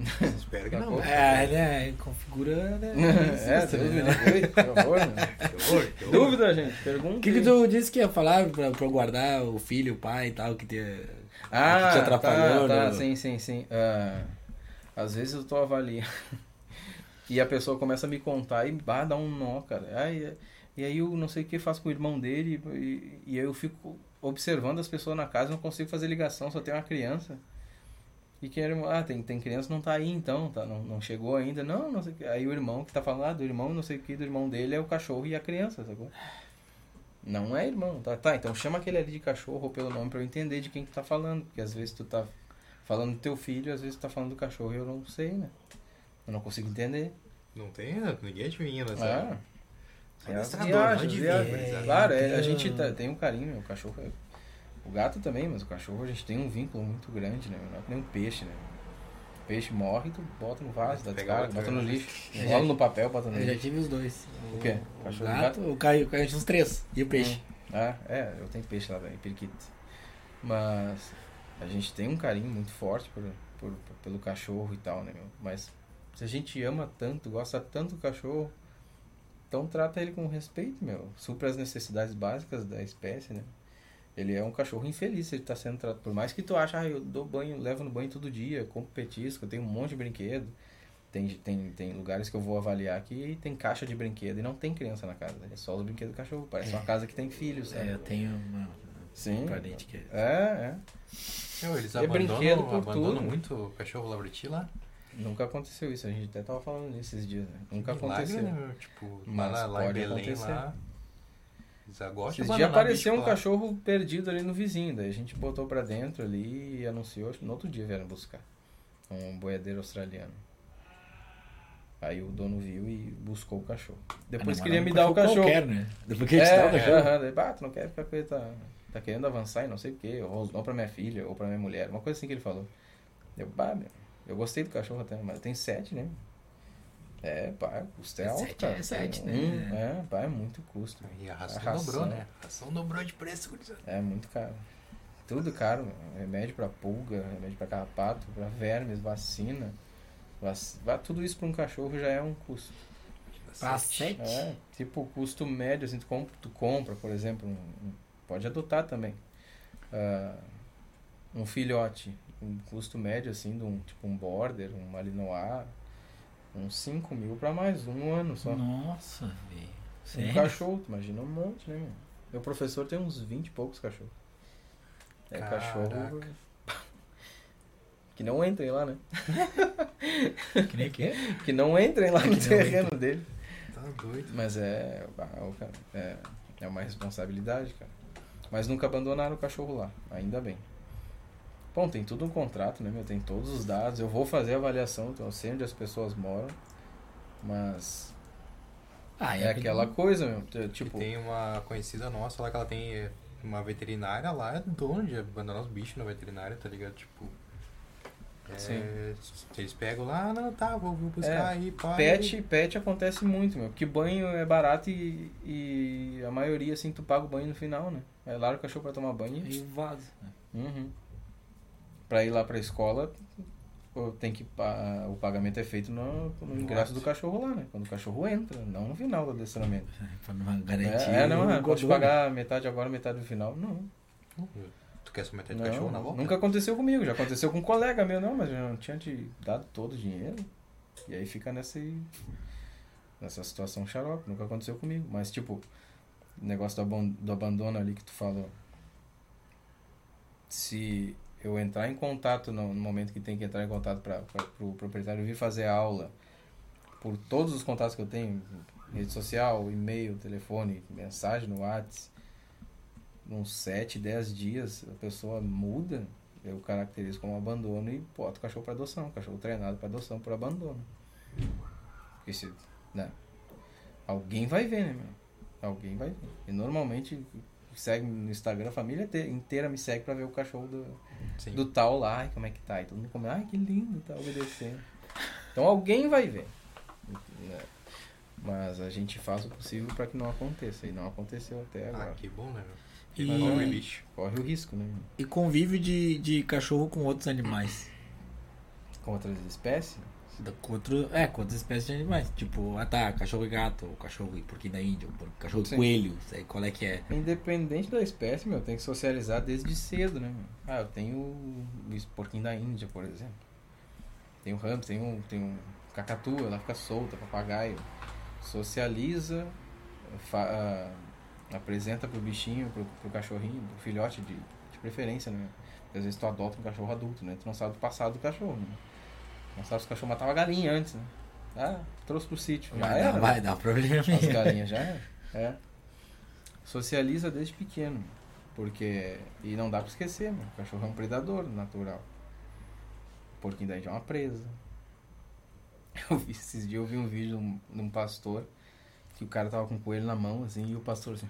<laughs> Espero que não. Sacou? É, né? Configura, né? <laughs> é, Deus me né? Que horror, né? Que. Dúvida, gente? Pergunta. O que, que tu disse que ia falar pra, pra eu guardar o filho, o pai e tal, que te, Ah, que te atrapalhou? tá, tá, no- sim, sim, sim. Ah, às vezes eu tô avaliando. <laughs> E a pessoa começa a me contar e bah, dá um nó, cara. Aí, e aí eu não sei o que faço com o irmão dele e, e aí eu fico observando as pessoas na casa, não consigo fazer ligação, só tem uma criança. E que era, ah, tem, tem criança não tá aí então, tá, não, não chegou ainda. Não, não sei o que. Aí o irmão que tá falando, ah, do irmão, não sei o que, do irmão dele é o cachorro e a criança, sacou? Não é irmão, tá? Tá, então chama aquele ali de cachorro pelo nome pra eu entender de quem que tá falando. Porque às vezes tu tá falando do teu filho, às vezes tu tá falando do cachorro e eu não sei, né? Eu não consigo entender. Não tem, né? ninguém adivinha, né? Ah, Só é não adivinha, viagens. gurizada. Claro, é, a gente tá- tem um carinho, meu, o cachorro é... O gato também, mas o cachorro a gente tem um vínculo muito grande, né? Não é que nem um peixe, né? O peixe morre, tu bota no vaso, dá descarga, bota no né? lixo. <laughs> Enrola no papel, bota no Eu já lixo. tive os dois. O quê? O Cachorro e gato, o Caio, o Caio tinha os três. E o peixe. Ah, é, eu tenho peixe lá, velho, periquito. Mas a gente tem um carinho muito forte por, por, pelo cachorro e tal, né, meu? Mas se a gente ama tanto, gosta tanto do cachorro, então trata ele com respeito, meu. Supra as necessidades básicas da espécie, né? Ele é um cachorro infeliz ele tá sendo tratado. Por mais que tu ache, ah, eu dou banho, levo no banho todo dia, compro petisco, eu tenho um monte de brinquedo. Tem, tem, tem lugares que eu vou avaliar que tem caixa de brinquedo e não tem criança na casa. É só os brinquedos do cachorro. Parece É. uma casa que tem filhos, sabe? É, eu tenho uma Sim. parente que é. É, Meu, eles É abandonam, brinquedo por abandonam tudo. muito o cachorro labriti lá. é. Nunca aconteceu isso. A gente até tava falando nesses dias, né? Nunca Milagre, aconteceu. né, meu? Tipo, Mas lá, lá em pode Belém, acontecer. lá. Eles gostam Esses dias apareceu um lá. cachorro perdido ali no vizinho. Daí a gente botou pra dentro ali e anunciou. No outro dia vieram buscar. Um boiadeiro australiano. Aí o dono viu e buscou o cachorro. Depois Ah, não, queria mas me dar o cachorro. Qualquer, né? Depois que a É, dá o cachorro. daí, bah, tu não quer ficar com ele, tá, tá querendo avançar e não sei o quê, ou, ou pra minha filha, ou pra minha mulher, uma coisa assim que ele falou. Eu, bah, meu, eu gostei do cachorro até, mas tem sete, né? É, pá, o custo é alto, Sete cara. é sete, né? Hum, é, pá, é muito custo. E a ração, A ração. dobrou, né? A ração dobrou de preço, gurizada. É muito caro. Tudo caro, remédio pra pulga, remédio pra carrapato, pra vermes, vacina. Vac... va- Tudo isso pra um cachorro já é um custo. Pra sete? É, tipo o custo médio, assim, tu compra, tu compra por exemplo, um, um- pode adotar também. Ah, um filhote, um custo médio, assim, de um, tipo um border, um malinois, uns 5 mil pra mais, um ano só. Nossa, velho. Um cachorro, imagina um monte, né, meu? Meu professor tem uns 20 e poucos cachorros. É cachorro. Caraca. <laughs> Que não entrem lá, né? <laughs> Que nem que? Que não entrem lá Que no terreno dele. Tá doido. Mas é, cara, é. É uma responsabilidade, cara. Mas nunca abandonaram o cachorro lá, ainda bem. Bom, tem tudo um contrato, né, meu? Tem todos os dados. Eu vou fazer a avaliação, então eu sei onde as pessoas moram. Mas Ah, é aquela coisa, meu. Tipo, tem uma conhecida nossa lá que ela tem uma veterinária lá, é dona de abandonar os bichos na veterinária, tá ligado? Tipo. É, Sim. Eles pegam lá, ah, não, tá, vou, buscar É, aí, pá. Pet, pet acontece muito, meu. Que banho é barato e, e a maioria, assim, tu paga o banho no final, né? Aí larga o cachorro pra tomar banho e... E vaza. Uhum. Pra ir lá pra escola, pô, tem que... O pagamento é feito no, no ingresso do cachorro lá, né? Quando o cachorro entra, não no final do adestramento. <laughs> Pra não garantir. É, é, não, é, o pode pagar metade agora, metade no final. Não. Tu quer someter de não cachorro na volta? nunca aconteceu comigo, já aconteceu com um colega meu, não, mas eu não tinha te dado todo o dinheiro. E aí fica nessa, nessa situação xarope, nunca aconteceu comigo. Mas, tipo, o negócio do, do abandono ali que tu falou. Se eu entrar em contato no, no momento que tem que entrar em contato para o proprietário vir fazer aula, por todos os contatos que eu tenho, rede social, e-mail, telefone, mensagem no WhatsApp, uns 7, 10 dias a pessoa muda, eu caracterizo como abandono e boto o cachorro para adoção, cachorro treinado para adoção por abandono. Porque se, né? Alguém vai ver, né, meu? Alguém vai ver. E normalmente segue no Instagram, a família te- inteira me segue para ver o cachorro do, Sim. do tal lá, ai, como é que tá? E todo mundo comenta, ai, que lindo, tá obedecendo. Então alguém vai ver. né? Mas a gente faz o possível para que não aconteça. E não aconteceu até Ah, agora. que bom, né, meu? E- pobre bicho. Corre o risco, né? E convívio de, de cachorro com outros animais. Com outras espécies. Outro, é, com outras espécies de animais. Tipo, ah tá, cachorro e gato, ou cachorro e porquinho da Índia, ou cachorro e coelho, sei qual é que é. Independente da espécie, meu, tem que socializar desde cedo, né? meu? Ah, eu tenho o porquinho da Índia, por exemplo. Tem o hamster, tem um, tem um cacatua, ela fica solta, papagaio. Socializa, fa- ah, apresenta pro bichinho, pro, pro cachorrinho, pro filhote de, de preferência, né? Porque às vezes tu adota um cachorro adulto, né? Tu não sabe do passado do cachorro, né? Se o cachorro matava galinha antes, né? Ah, trouxe pro sítio. Já Vai, era. dar, vai dar problema. As galinhas já é. é. Socializa desde pequeno. Porque. E não dá pra esquecer, mano. O cachorro é um predador natural. O porquinho daí já é uma presa. <laughs> Eu vi, esses dias eu vi um vídeo de um, de um pastor que o cara tava com o coelho na mão, assim, e o pastor assim.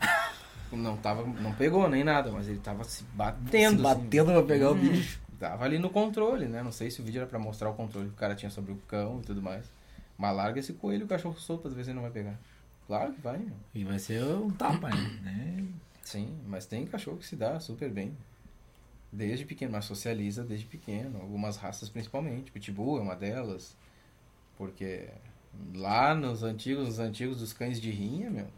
<laughs> Não tava. Não pegou nem nada, mas ele tava se batendo. Se assim. batendo pra pegar o Hum, bicho. Tava ali no controle, né? Não sei se o vídeo era pra mostrar o controle que o cara tinha sobre o cão e tudo mais. Mas larga esse coelho, o cachorro solto, às vezes ele não vai pegar. Claro que vai, meu. E vai ser um tapa, né? <coughs> Sim, mas tem cachorro que se dá super bem. Desde pequeno, mas socializa desde pequeno. Algumas raças principalmente. Pitbull é uma delas. Porque lá nos antigos, nos antigos dos cães de rinha, meu,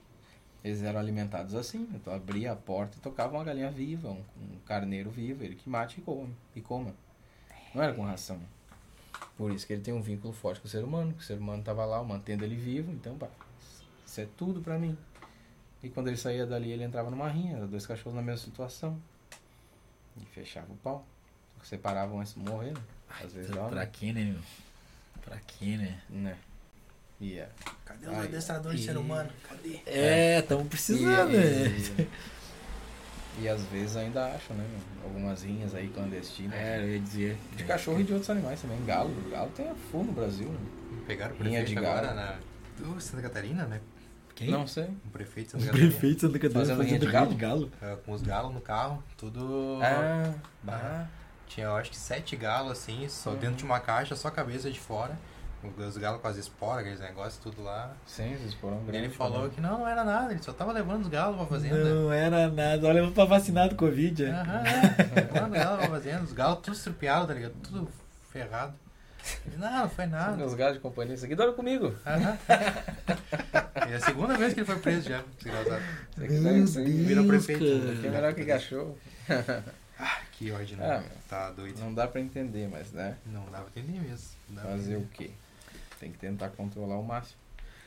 eles eram alimentados assim. Então abria a porta e tocava uma galinha viva, um, um carneiro vivo, ele que mate e come, e coma. Não era com ração. Por isso que ele tem um vínculo forte com o ser humano, que o ser humano estava lá mantendo ele vivo, então pá, isso é tudo pra mim. E quando ele saía dali, ele entrava numa rinha, dois cachorros na mesma situação. E fechava o pau. Separavam antes de morrer, né? Às vezes dá, Pra né? quê, né, meu? Pra quê, né? né? E é. Cadê os adestradores de ser humano? Cadê? É, tamo precisando, né? E, e às vezes ainda acham, né? Algumas rinhas aí clandestinas. É, eu ia dizer. De cachorro e de outros animais também. Galo. Galo tem a full no Brasil, né? Pegaram o Rinha prefeito de galo. agora na do Santa Catarina, né? Quem? Não sei. O prefeito de O Santa Catarina. prefeito de Santa Catarina Fazendo rinha de galo? de galo. ah, com os galos no carro, tudo. Ah, Bah. Tinha, eu acho que sete galos assim, só Uhum. dentro de uma caixa, só a cabeça de fora. Os galos com as esporas, aqueles negócios, tudo lá. sim, esses foram E grandes. ele falou que não, não era nada, ele só tava levando os galos pra fazenda. Não era nada. Olha, eu vou pra vacinar do Covid. é. Aham, é. Levando os galos pra fazenda. Os galos tudo estrupiados, tá ligado? Tudo ferrado. Ele, não, não foi nada. Meus gatos de companhia, isso aqui dorme comigo. Aham. E é a segunda vez que ele foi preso já, desgraçado. Isso aqui tá- isso aqui Virou prefeito. cara. aqui é melhor que cachorro. Que ódio, Ah, né? meu. tá doido. Não dá pra entender, mas né? Não dá pra entender mesmo. Fazer o quê? Tem que tentar controlar o máximo.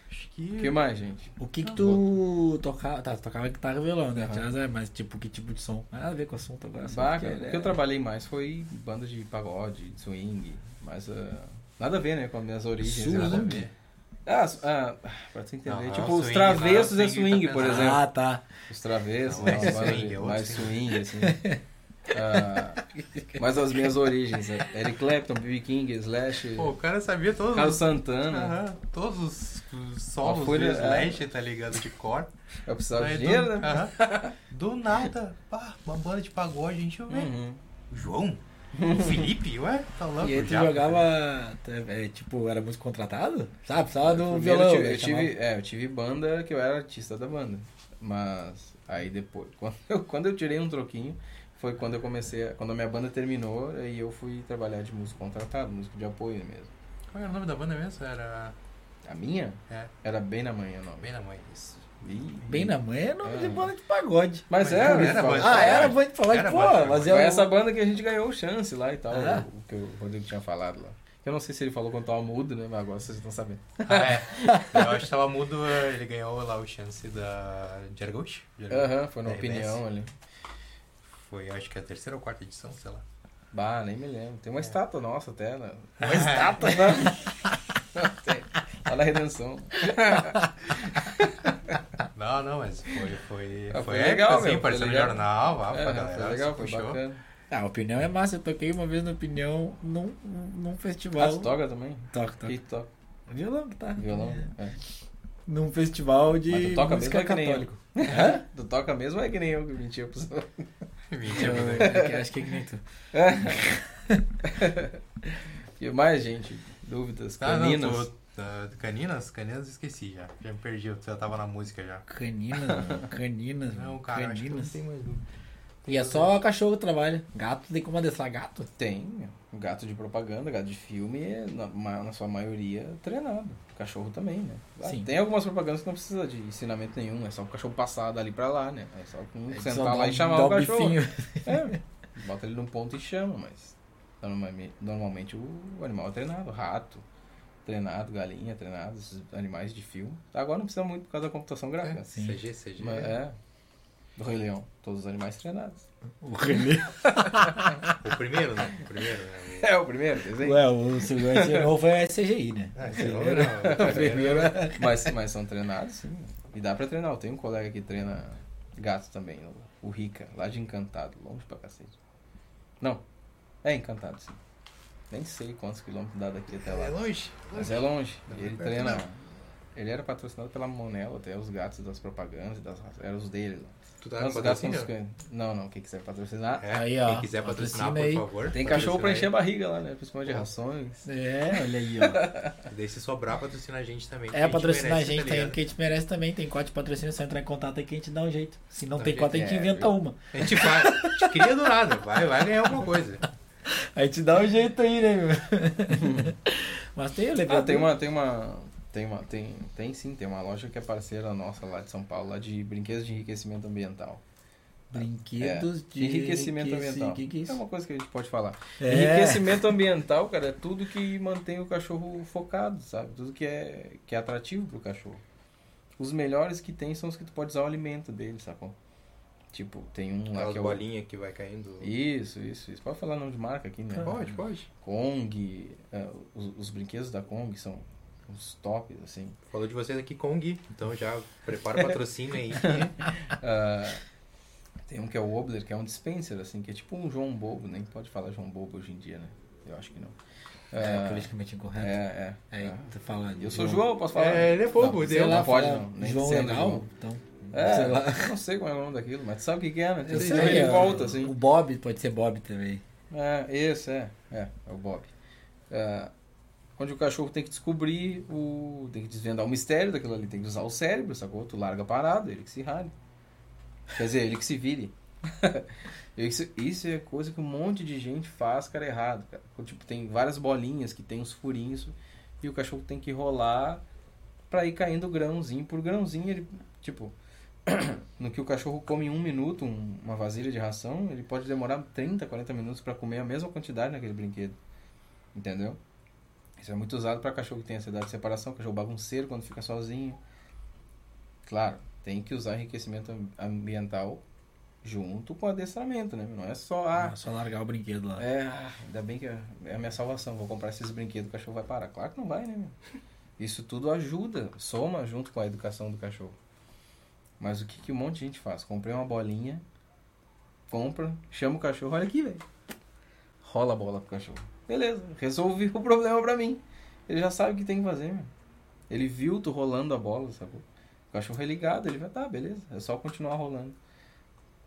Acho O que. que mais, gente? O que que tu tocava? Tá, tu tocava guitarra e violão, né? Aham. Jazz, Mas tipo, que tipo de som? Nada a ver com o assunto agora. ele o que eu é- trabalhei mais foi banda de pagode, de swing, mas ah, nada a ver, né, com as minhas origens. Swing? Nada a ver. Ah, ah, pra tu entender, Não, tipo, os swing, travessos não, é swing swing, tá por exemplo. Ah, tá. Os travessos, Não, né, swing, é outro mais swing. swing, assim. <laughs> Ah, mas as minhas origens, né? Eric Clapton, B.B. King, Slash, Pô, o cara sabia todos Carlos os. Santana. Todos os, os solos folha- do Slash, tá ligado? De cor. Eu precisava de dinheiro, do, né? <laughs> do nada, pá, uma banda de pagode, a gente vê. Uhum. O João? O <laughs> Felipe? Ué, tá louco. E aí tu já. jogava, é, tipo, era músico contratado? Sabe? Precisava do violão. eu tive, né? eu tive- é, eu tive banda que eu era artista da banda. Mas aí depois, <laughs> quando eu, quando eu tirei um troquinho, foi quando eu comecei, a- quando a minha banda terminou, aí eu fui trabalhar de músico contratado, músico de apoio mesmo. Qual era o nome da banda mesmo? Era. A minha É, era bem na manhã, não. bem na mãe. Isso. Ih, Bem na manhã é nome de É. banda de pagode. Mas, Mas era, não era fala- banda de Ah, era banda de pagode, Era pô, banda de mas Foi eu... essa banda que a gente ganhou o chance lá e tal, Ah. o, que o Rodrigo tinha falado lá. Eu não sei se ele falou quando tava mudo, né? Mas agora vocês estão sabendo. Ah, é. Eu acho que tava mudo, ele ganhou lá o chance da Jergosh. Aham, foi na opinião RBS. ali. Foi, acho que a terceira ou quarta edição, sei lá. Bah, nem me lembro. Tem uma É. estátua nossa até, né? <laughs> Uma estátua. Tem. Lá na redenção. Não, não, mas foi, foi, Ah, foi, legal, assim, meu, foi apareceu no legal. jornal, vá, pra É, galera, foi legal, foi puxou. bacana. Ah, a opinião é massa. Eu toquei uma vez na opinião num, num festival. Ah, tu toca também? Toca, toca. Que toca? Violão, tá. Violão? É. É. Num festival de Mas tu toca música mesmo é que nem eu. católico. <laughs> Tu toca mesmo é que nem eu que mentia pros outros? Mentira, Eu- acho que é que nem tu. <laughs> E mais, gente? Dúvidas? Ah, não, Caninas? tô- tá, caninas? Caninas esqueci já. Já me perdi, eu já tava na música já. Caninas, mano. Caninas. Não, cara, acho que não Caninas. tem mais dúvida. E é só cachorro que trabalha. Gato tem como adestrar gato? Tem. Gato de propaganda, gato de filme, na, na sua maioria, treinado. Cachorro também, né? Ah, Sim. Tem algumas propagandas que não precisa de ensinamento nenhum. É só o cachorro passar dali pra lá, né? É só com- É sentar lá um- e chamar o um cachorro. bifinho. É, bota ele num ponto e chama, mas normalmente, normalmente o animal é treinado, rato. treinado, galinha treinado, esses animais de fio. Agora não precisa muito por causa da computação gráfica. É, Sim. CG, CG. Mas é. Do Rei Leão, todos os animais treinados. O René. O primeiro, né? O primeiro, né? É o primeiro, desenho. Ué, o segundo esse novo foi CGI, né? Ah, esse Primeiro- novo não. <laughs> o primeiro é- Mas, mas são treinados, sim. E dá pra treinar. Eu tenho um colega que treina gato também, o, o Rica, lá de Encantado, longe pra cacete. Não, é Encantado, sim. Nem sei quantos quilômetros dá daqui até lá. É longe. Mas é longe. Não E é ele treina. Ele era patrocinado pela Monelo, até os gatos das propagandas, das, eram os dele. Tu tá Não, no os gatos. Não, não, quem quiser patrocinar. É, Aí, ó, quem quiser patrocinar, por patrocina favor. Tem cachorro pra encher a barriga lá, né? Principalmente de rações. É, olha aí, ó. aí. Daí se sobrar, patrocina a gente também. É, patrocinar a merece, gente tá também, ligado? porque a gente merece também. Tem código de patrocínio, é só entrar em contato aí que a gente dá um jeito. Se não Dá tem cota, a gente. É, inventa viu? uma. A gente faz, a gente cria do nada, vai, vai ganhar alguma coisa. <laughs> A gente dá um jeito aí, né, meu? <laughs> Mas tem, eu lembrei. Ah, tem uma, tem uma, tem uma, tem, tem sim, tem uma loja que é parceira nossa lá de São Paulo, lá de brinquedos de enriquecimento ambiental. Brinquedos É, de enriquecimento enriqueci- ambiental. Que que é É isso? uma coisa que a gente pode falar. É. Enriquecimento ambiental, cara, é tudo que mantém o cachorro focado, sabe? Tudo que é, que é atrativo pro cachorro. Os melhores que tem são os que tu pode usar o alimento dele, sacou? Tipo, tem um lá que é o... bolinhas que vai caindo. Isso, isso, isso. Pode falar nome de marca aqui, né? Pode, pode. Kong, é, os, os brinquedos da Kong são os tops, assim. Falou de vocês aqui, Kong. Então já prepara o <laughs> patrocínio aí. Ah, tem um que é o Obler, que é um dispenser, assim, que é tipo um João Bobo, nem pode falar João Bobo hoje em dia, né? Eu acho que não. É, Ah, politicamente incorreto. é, é. Aí, é. tu fala. Eu sou João, posso falar? É, ele é bobo, Não, sei lá, Não pode fala não, nem João legal? João. Então. É, sei lá. eu não sei qual é o nome daquilo, mas tu sabe o que é, né? Eu Tem sei, de é, volta, assim. O Bob pode ser Bob também. É, esse, é. É, é o Bob. É, onde o cachorro tem que descobrir o. tem que desvendar o mistério daquilo ali, tem que usar o cérebro, sacou? Tu larga parado, ele que se rale. Quer dizer, ele que se vire. <laughs> isso, isso é coisa que um monte de gente faz, cara, errado, cara. Tipo, tem várias bolinhas que tem uns furinhos e o cachorro tem que rolar pra ir caindo grãozinho por grãozinho. Ele, tipo, <coughs> no que o cachorro come em um minuto um- uma vasilha de ração, ele pode demorar 30, 40 minutos pra comer a mesma quantidade naquele brinquedo. Entendeu? Isso é muito usado pra cachorro que tem ansiedade de separação, cachorro bagunceiro quando fica sozinho. Claro, tem que usar enriquecimento am- ambiental junto com adestramento, né? Não é só, ah, É só largar o brinquedo lá. é, ah, ainda bem que é é a minha salvação. Vou comprar esses brinquedos, o cachorro vai parar. Claro que não vai, né? Meu? Isso tudo ajuda, soma junto com a educação do cachorro. Mas o que, que um monte de gente faz? Comprei uma bolinha, compra, chama o cachorro, olha aqui, velho. Rola a bola pro cachorro. Beleza, resolvi o problema pra mim. Ele já sabe o que tem que fazer, meu. Ele viu tu rolando a bola, sacou? O cachorro é ligado, ele vai, tá, beleza. É só continuar rolando.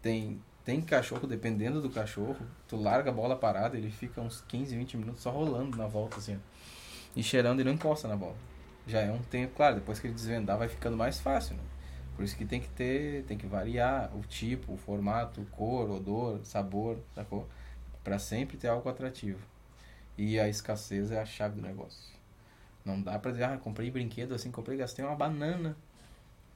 Tem, tem cachorro, dependendo do cachorro, tu larga a bola parada, ele fica uns 15, 20 minutos só rolando na volta, assim. E cheirando e não encosta na bola. Já é um tempo, claro, depois que ele desvendar vai ficando mais fácil, né? Por isso que tem que ter, tem que variar o tipo, o formato, cor, odor, sabor, sacou? Pra sempre ter algo atrativo. E a escassez é a chave do negócio. Não dá pra dizer, ah, comprei brinquedo assim, comprei, gastei uma banana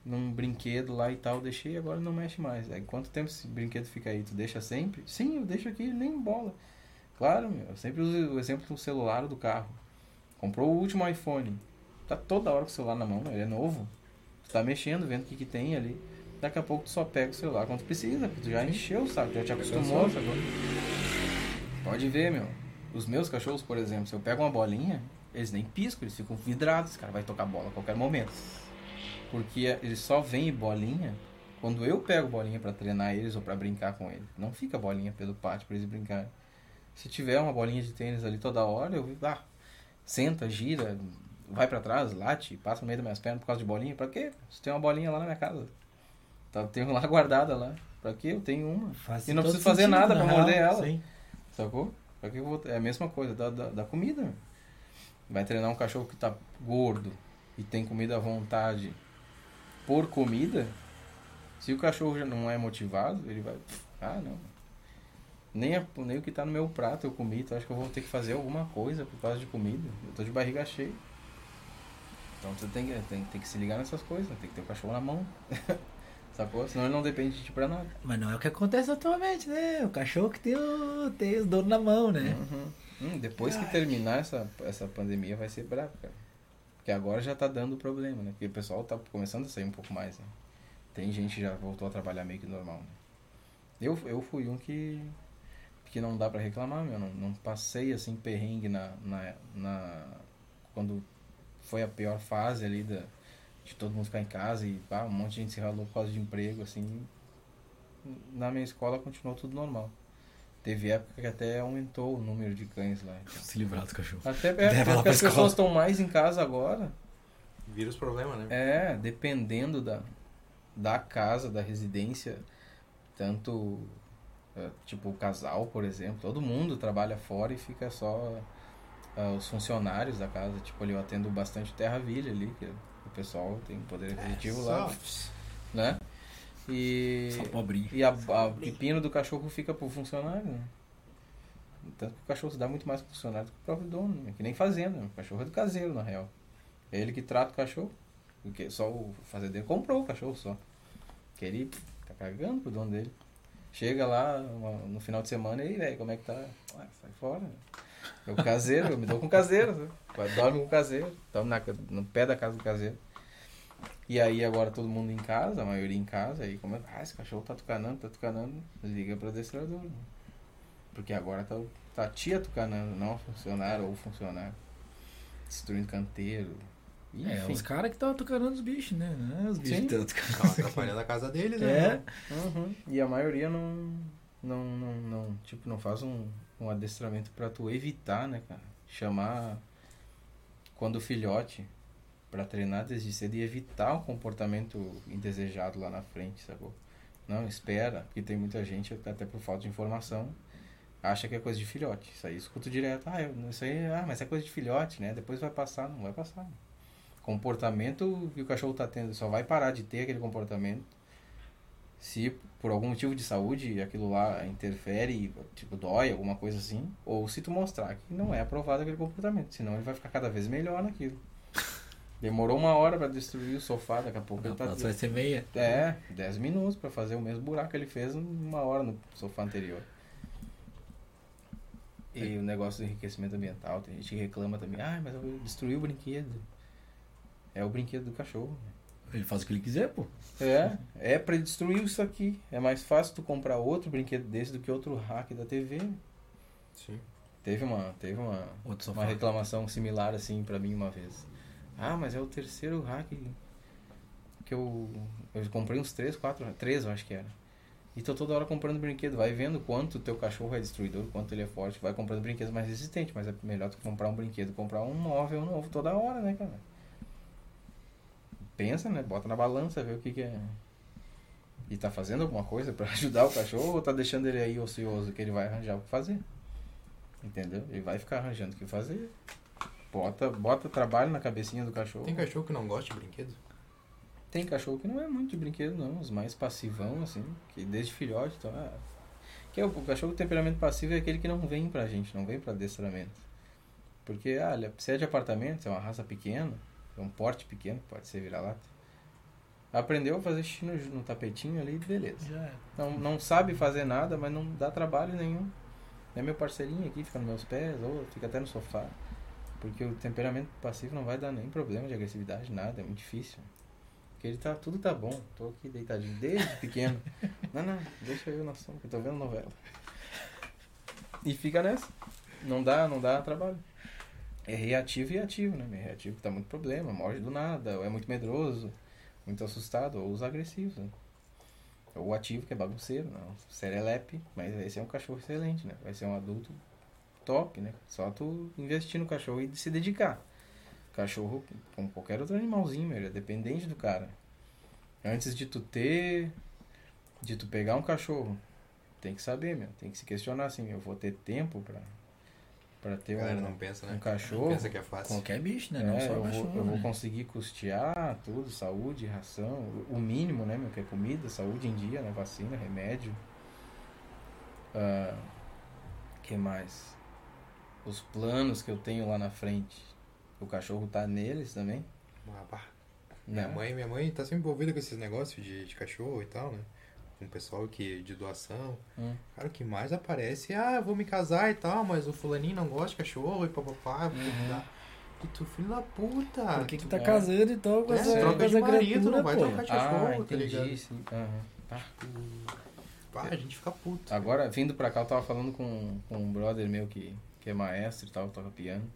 num brinquedo lá e tal, deixei agora não mexe mais. Aí quanto tempo esse brinquedo fica aí? Tu deixa sempre? Sim, eu deixo aqui, nem bola. Claro, meu, eu sempre uso o exemplo do celular ou do carro. Comprou o último iPhone. Tá toda hora com o celular na mão, ele é novo. Tu tá mexendo, vendo o que, que tem ali. Daqui a pouco tu só pega o celular quando precisa, porque tu já encheu, sabe? Já te acostumou, sabe? Pode ver, meu. Os meus cachorros, por exemplo, se eu pego uma bolinha, eles nem piscam, eles ficam vidrados, cara, vai tocar bola a qualquer momento. Porque eles só veem bolinha quando eu pego bolinha pra treinar eles ou pra brincar com eles. Não fica bolinha pelo pátio pra eles brincarem. Se tiver uma bolinha de tênis ali toda hora, eu ah, senta, gira, vai pra trás, late, passa no meio das minhas pernas por causa de bolinha. Pra quê? Se tem uma bolinha lá na minha casa. Tá, tenho lá <laughs> guardada lá. Pra quê? Eu tenho uma. Faz E não preciso fazer nada real, morder ela. sim. Sacou? É a mesma coisa da, da, da comida. Vai treinar um cachorro que tá gordo e tem comida à vontade por comida. Se o cachorro já não é motivado, ele vai. Ah, não. Nem, a- nem o que tá no meu prato eu comi, então acho que eu vou ter que fazer alguma coisa por causa de comida. Eu tô de barriga cheia. Então você tem que, tem, tem que se ligar nessas coisas, tem que ter o cachorro na mão. <laughs> Sacou? Senão ele não depende de ti pra nada. Mas não é o que acontece atualmente, né? O cachorro que tem, o, tem os donos na mão, né? Uhum. Hum, depois que terminar essa, essa pandemia vai ser brabo, cara. Porque agora já tá dando problema, né? Porque o pessoal tá começando a sair um pouco mais, né? Tem gente que já voltou a trabalhar meio que normal, né? Eu, eu fui um que que não dá para reclamar, meu. Não, não passei assim perrengue na, na, na quando foi a pior fase ali da, de todo mundo ficar em casa e ah, um monte de gente se ralou por causa de emprego, assim. Na minha escola continuou tudo normal. Teve época que até aumentou o número de cães lá. Então. Se livrar dos cachorros. Até é, as escola. pessoas estão mais em casa agora. Vira os problemas, né? É, dependendo da, da casa, da residência, tanto é, tipo o casal, por exemplo, todo mundo trabalha fora e fica só é, os funcionários da casa. Tipo, ali eu atendo bastante Terra Villa ali, que o pessoal tem um poder aquisitivo lá, Só- né? E, Só pobrinho. e a, a pepino do cachorro fica pro funcionário, né? Tanto que o cachorro se dá muito mais pro funcionário do que pro próprio dono, né? Que nem fazenda, né? o cachorro é do caseiro, na real. É ele que trata o cachorro. Porque só o fazendeiro comprou o cachorro só. Que ele tá cagando pro dono dele. Chega lá uma- no final de semana e aí, velho, como é que tá? Ah, sai fora. né? É o caseiro, eu me dou com o caseiro. Né? Dorme com o caseiro. Dorme na, no pé da casa do caseiro. E aí agora todo mundo em casa, a maioria em casa, aí como é, ah, esse cachorro tá tucanando, tá tucanando, liga pro adestrador. Né? Porque agora tá, tá a tia tucanando, não funcionário ou funcionário. Destruindo canteiro. É, Enfim. os caras que estavam tucanando os bichos, né? É os bichos estão Tava tucanando. atrapalhando a casa deles, É. né? Uhum. E a maioria não, não, não, não, tipo, não faz um, um adestramento pra tu evitar, né, cara? Chamar quando filhote pra treinar desde cedo e evitar um comportamento indesejado lá na frente, sacou? Não, espera, porque tem muita gente, até por falta de informação, acha que é coisa de filhote. Isso aí escuto direto, ah, eu, isso aí, ah, mas é coisa de filhote, né? Depois vai passar, não vai passar. Comportamento que o cachorro tá tendo, só vai parar de ter aquele comportamento se por algum motivo de saúde aquilo lá interfere, tipo, dói, alguma coisa assim, ou se tu mostrar que não é aprovado aquele comportamento, senão ele vai ficar cada vez melhor naquilo. Demorou uma hora pra destruir o sofá, daqui a pouco ele tá. Nossa, vai ser meia. É, 10 minutos pra fazer o mesmo buraco que ele fez uma hora no sofá anterior. E o negócio do enriquecimento ambiental, tem gente que reclama também, ah, mas eu destruí o brinquedo. É o brinquedo do cachorro. Ele faz o que ele quiser, pô. É, é pra destruir isso aqui. É mais fácil tu comprar outro brinquedo desse do que outro hack da TV. Sim. Teve uma, teve uma, uma reclamação similar assim pra mim uma vez. Ah, mas é o terceiro hack que eu eu comprei uns três, quatro, três eu acho que era. E tô toda hora comprando brinquedo, vai vendo quanto teu cachorro é destruidor, quanto ele é forte, vai comprando brinquedos mais resistentes, mas é melhor tu comprar um brinquedo, comprar um móvel novo toda hora, né, cara? Pensa, né? Bota na balança, vê o que que é. E tá fazendo alguma coisa pra <laughs> ajudar o cachorro ou tá deixando ele aí ocioso que ele vai arranjar o que fazer? Entendeu? Ele vai ficar arranjando o que fazer. Bota, bota trabalho na cabecinha do cachorro. Tem cachorro que não gosta de brinquedo? Tem cachorro que não é muito de brinquedo, não. Os mais passivão, assim, que desde filhote, então, ah, que é o, o cachorro com temperamento passivo é aquele que não vem pra gente, não vem pra adestramento. Porque, ah, é- se é de apartamento, se é uma raça pequena, é um porte pequeno, pode ser vira-lata. Aprendeu a fazer xixi no, no tapetinho ali, beleza. Já é. Não, não sabe fazer nada, mas não dá trabalho nenhum. É meu parceirinho aqui, fica nos meus pés, ou fica até no sofá. Porque o temperamento passivo não vai dar nem problema de agressividade, nada, é muito difícil. Porque ele tá, tudo tá bom, tô aqui deitadinho desde pequeno. <laughs> Não, não, deixa eu na sombra, que eu tô vendo novela. E fica nessa. Não dá, não dá trabalho. É reativo e ativo, né? É reativo que tá muito problema, morde do nada, ou é muito medroso, muito assustado, ou os agressivos, né? Ou ativo, que é bagunceiro, não. Serelepe, mas esse é um cachorro excelente, né? Vai ser um adulto top, né? Só tu investir no cachorro e se dedicar. Cachorro, como qualquer outro animalzinho, ele é dependente do cara. Antes de tu ter, de tu pegar um cachorro, tem que saber, meu. Tem que se questionar assim, eu vou ter tempo pra, pra ter um, não pensa, né? um cachorro. Pensa que é fácil. Qualquer bicho, né? É, Não só eu, cachorro. vou, eu vou né? conseguir custear tudo, saúde, ração, o- mínimo, né, meu, que é comida, saúde em dia, né, vacina, remédio. Ah, que mais? Os planos que eu tenho lá na frente. O cachorro tá neles também, né? Minha mãe, minha mãe tá sempre envolvida com esses negócios de, de cachorro e tal, né? Com o pessoal que, de doação. Hum. Cara, o que mais aparece é, ah, eu vou me casar e tal, mas o fulaninho não gosta de cachorro e papapá. Uhum. E tu, filho da puta. Por que que tá É. casando então com É, essa, troca de marido, não vai pô? trocar de cachorro, Ah, tá entendi, ligado? sim. Aham. Tá. Pá, a gente fica puto. Agora, vindo pra cá, eu tava falando com, com um brother meu que, que é maestro e tal, toca piano.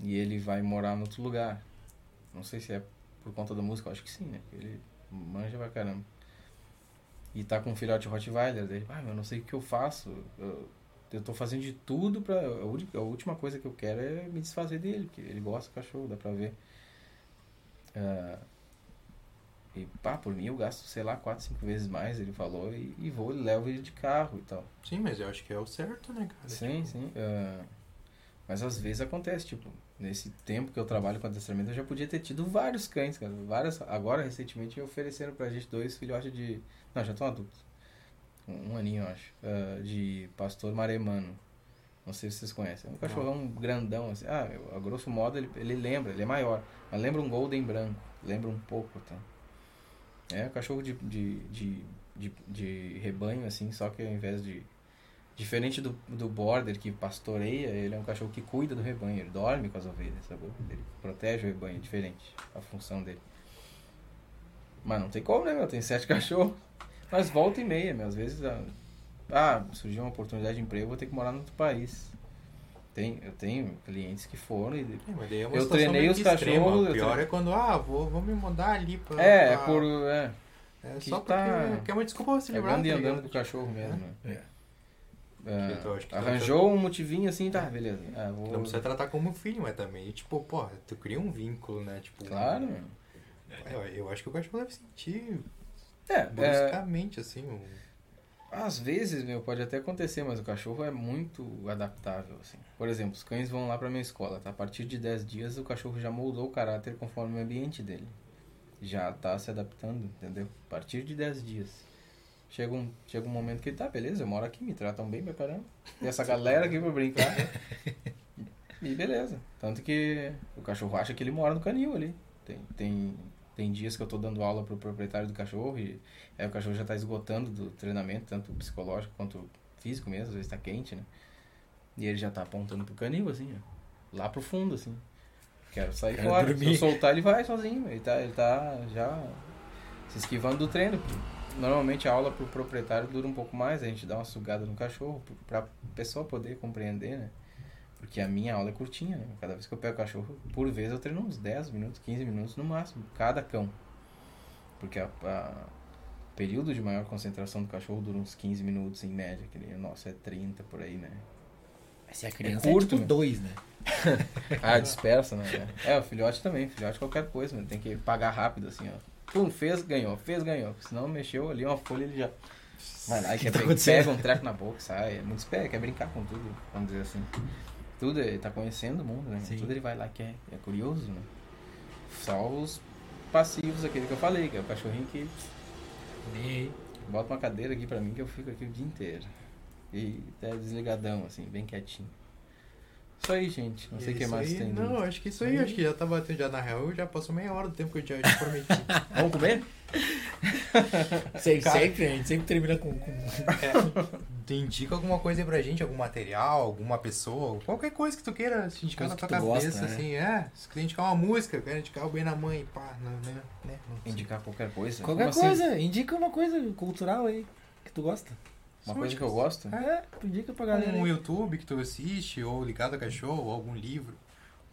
E ele vai morar em outro lugar. Não sei se é por conta da música, eu acho que sim, né? Ele manja pra caramba. E tá com um filhote Rottweiler. Daí, ah, meu, não sei o que eu faço. Eu, eu tô fazendo de tudo pra. A, última coisa que eu quero é me desfazer dele, porque ele gosta do cachorro, dá pra ver. Ah, e pá, por mim eu gasto, sei lá, quatro, cinco vezes mais, ele falou, e, e vou, levo ele de carro e tal. Sim, mas eu acho que é o certo, né, cara? Sim, sim. ah, mas às vezes acontece, tipo, nesse tempo que eu trabalho com adestramento, eu já podia ter tido vários cães, cara. Várias, agora, recentemente, ofereceram pra gente dois filhotes de. Não, já estão adultos. Um, um aninho, eu acho. ah, de pastor maremano. Não sei se vocês conhecem. É um cachorrão grandão, assim. Ah, a grosso modo ele, ele lembra, ele é maior. Mas lembra um Golden branco. Lembra um pouco, tá? É um cachorro de, de, de, de, de rebanho, assim, só que ao invés de. Diferente do, do border que pastoreia, ele é um cachorro que cuida do rebanho, ele dorme com as ovelhas, sabe? Ele protege o rebanho, é diferente a função dele. Mas não tem como, né, meu? Tem sete <laughs> cachorros. Mas volta e meia, meu. Às vezes, ah, ah, surgiu uma oportunidade de emprego, eu vou ter que morar em outro país. Tem, eu tenho clientes que foram e É, é Eu treinei os extrema. cachorros, O pior é quando, ah, vou, vou me mudar ali pra... É, é pra- por. É, É só tá- porque que é uma desculpa livrar, pegando e tá andando com o cachorro mesmo, né? É. É, que arranjou um motivinho assim, tá, beleza. Ah, vou... Não precisa tratar como filho, mas também, tipo, porra, tu cria um vínculo, né? Tipo, Claro, meu. Eu, eu acho que o cachorro deve sentir É, é, bruscamente, assim, um... às vezes, meu, pode até acontecer, mas o cachorro é muito adaptável, assim. Por exemplo, os cães vão lá pra minha escola, tá? A partir de 10 dias o cachorro já moldou o caráter conforme o ambiente dele. Já tá se adaptando, entendeu? A partir de 10 dias. Chega um, chega um momento que ele tá, beleza, eu moro aqui, me tratam bem pra caramba. E essa <laughs> galera aqui pra brincar. e beleza. Tanto que o cachorro acha que ele mora no canil ali. Tem, tem, tem dias que eu tô dando aula pro proprietário do cachorro e aí o cachorro já tá esgotando do treinamento, tanto psicológico quanto físico mesmo, às vezes tá quente, né? E ele já tá apontando pro canil, assim, ó. Lá pro fundo, assim. Quero sair Quero fora. dormir. Se eu soltar, ele vai sozinho. Ele tá, ele tá já se esquivando do treino. Normalmente a aula pro proprietário dura um pouco mais, a gente dá uma sugada no cachorro pra pessoa poder compreender, né? Porque a minha aula é curtinha, né? Cada vez que eu pego o cachorro, por vez eu treino uns 10 minutos, 15 minutos no máximo, cada cão. Porque a, a- o período de maior concentração do cachorro dura uns 15 minutos em média, que nem o nosso é 30 por aí, né? Se a criança é, curto, tipo né? dois, né? <laughs> Ah, dispersa, né? É, o filhote também. Filhote qualquer coisa, mano. Tem que pagar rápido, assim, ó. Pum, fez, ganhou. Fez, ganhou. Senão mexeu ali uma folha, ele já... Vai lá <laughs> Que quer tá pe- acontecendo? pega um treco na boca, sai. É muito esperto, quer brincar com tudo, vamos dizer assim. Tudo, ele tá conhecendo o mundo, né? Sim. Tudo ele vai lá, quer. É curioso, né? Só os passivos, aquele que eu falei, que é o cachorrinho que bota uma cadeira aqui pra mim que eu fico aqui o dia inteiro. E é desligadão, assim, bem quietinho. Isso aí, gente. Não sei o que Isso mais aí, tem. Não, acho que isso aí, acho que já tá batendo já na real, já passou meia hora do tempo que eu já te prometi. <laughs> Vamos comer? <laughs> Sempre, Cara- sempre, a gente sempre termina com. com... Tu indica alguma coisa aí pra gente, algum material, alguma pessoa, qualquer coisa que tu queira se indicar Coisa na tua cabeça, gosta, né? assim, é. Se quiser indicar uma música, quero indicar o Bem na Mãe, pá, não, né? né não sei. Indicar qualquer coisa. Qualquer Como assim? coisa, indica uma coisa cultural aí que tu gosta. Uma coisa que eu gosto? É, indica pra galera. Um aí. YouTube que tu assiste, ou ligado a cachorro, ou algum livro.